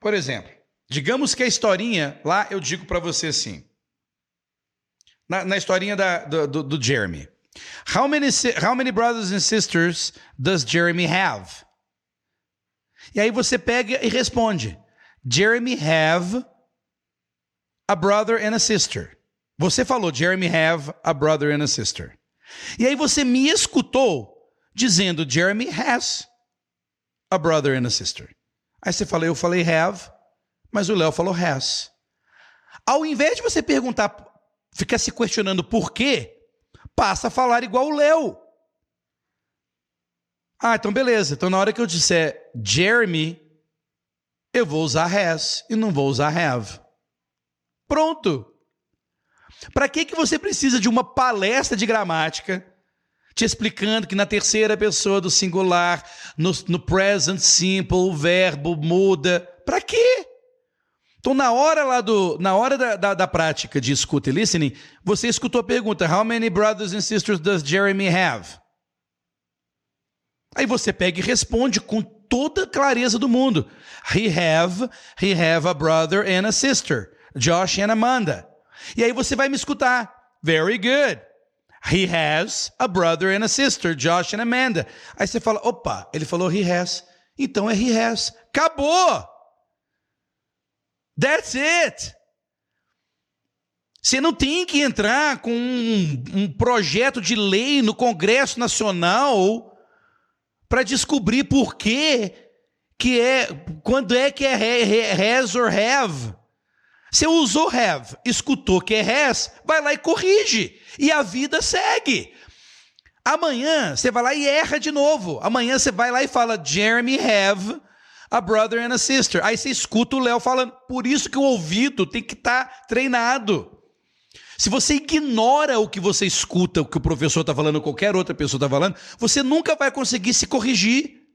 por exemplo, digamos que a historinha lá eu digo para você assim: Na, na historinha da, do, do, do Jeremy. How many, how many brothers and sisters does Jeremy have? E aí você pega e responde. Jeremy have a brother and a sister. Você falou Jeremy have a brother and a sister. E aí você me escutou dizendo Jeremy has a brother and a sister. Aí você fala, eu falei have, mas o Léo falou has. Ao invés de você perguntar, ficar se questionando por quê, passa a falar igual o Léo. Ah, então beleza. Então na hora que eu disser Jeremy, eu vou usar has e não vou usar have. Pronto. Para que, que você precisa de uma palestra de gramática te explicando que na terceira pessoa do singular, no, no present simple, o verbo muda? Para quê? Então, na hora lá do, na hora da, da, da, prática de escuta e listening, você escutou a pergunta: How many brothers and sisters does Jeremy have? Aí você pega e responde com toda a clareza do mundo. He have, he have a brother and a sister, Josh and Amanda. E aí você vai me escutar. Very good. He has a brother and a sister, Josh and Amanda. Aí você fala, opa, ele falou he has. Então é he has. Acabou! That's it! Você não tem que entrar com um, um projeto de lei no Congresso Nacional para descobrir por que que é quando é que é has or have. Você usou have, escutou que é has, vai lá e corrige. E a vida segue. Amanhã você vai lá e erra de novo. Amanhã você vai lá e fala Jeremy have a brother and a sister. Aí você escuta o Léo falando. Por isso que o ouvido tem que estar tá treinado. Se você ignora o que você escuta, o que o professor está falando, ou qualquer outra pessoa está falando, você nunca vai conseguir se corrigir.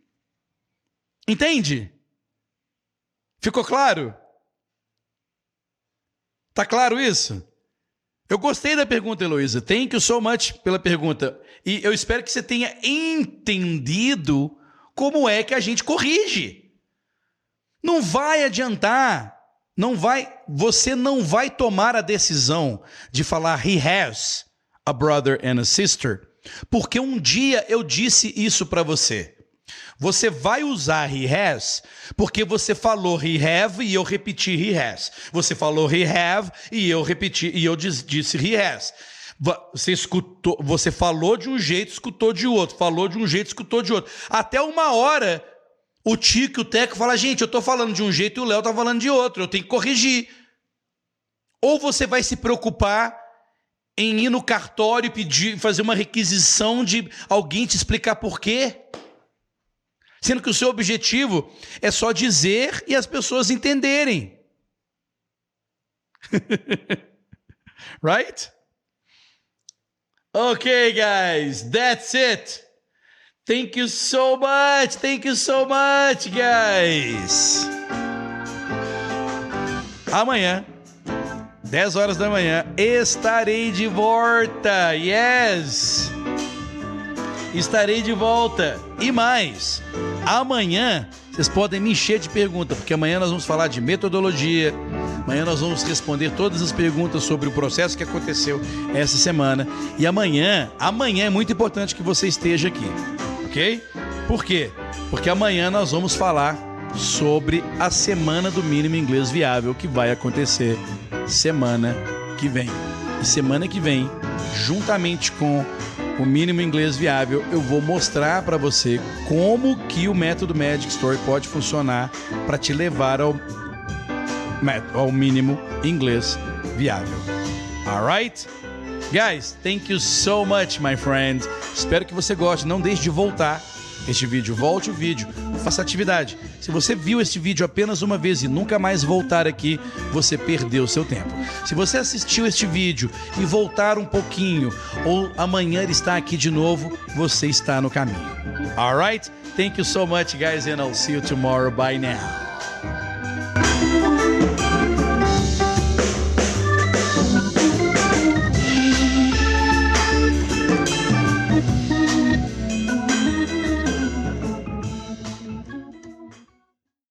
Entende? Ficou claro? Tá claro isso? Eu gostei da pergunta, Heloísa. Thank you so much pela pergunta. E eu espero que você tenha entendido como é que a gente corrige. Não vai adiantar. Não vai, você não vai tomar a decisão de falar he has a brother and a sister, porque um dia eu disse isso para você. Você vai usar he has porque você falou he have e eu repeti he has. Você falou he have e eu repeti e eu disse he has. Você escutou, você falou de um jeito, escutou de outro, falou de um jeito, escutou de outro. Até uma hora o Tico e o Teco falam, gente, eu tô falando de um jeito e o Léo tá falando de outro, eu tenho que corrigir. Ou você vai se preocupar em ir no cartório e pedir, fazer uma requisição de alguém te explicar por quê? Sendo que o seu objetivo é só dizer e as pessoas entenderem. [laughs] right? Okay, guys, that's it. Thank you so much. Thank you so much, guys. Amanhã, 10 horas da manhã, estarei de volta. Yes! Estarei de volta. E mais, amanhã vocês podem me encher de perguntas, porque amanhã nós vamos falar de metodologia. Amanhã nós vamos responder todas as perguntas sobre o processo que aconteceu essa semana. E amanhã, amanhã é muito importante que você esteja aqui, ok? Por quê? Porque amanhã nós vamos falar sobre a semana do mínimo inglês viável que vai acontecer semana que vem. E semana que vem, juntamente com o mínimo inglês viável, eu vou mostrar para você como que o método Magic Story pode funcionar para te levar ao, ao mínimo inglês viável. Alright? Guys, thank you so much, my friend. Espero que você goste. Não deixe de voltar este vídeo. Volte o vídeo, faça atividade. Se você viu este vídeo apenas uma vez e nunca mais voltar aqui, você perdeu seu tempo. Se você assistiu este vídeo e voltar um pouquinho, ou amanhã está aqui de novo, você está no caminho. Alright? Thank you so much, guys, and I'll see you tomorrow. Bye now.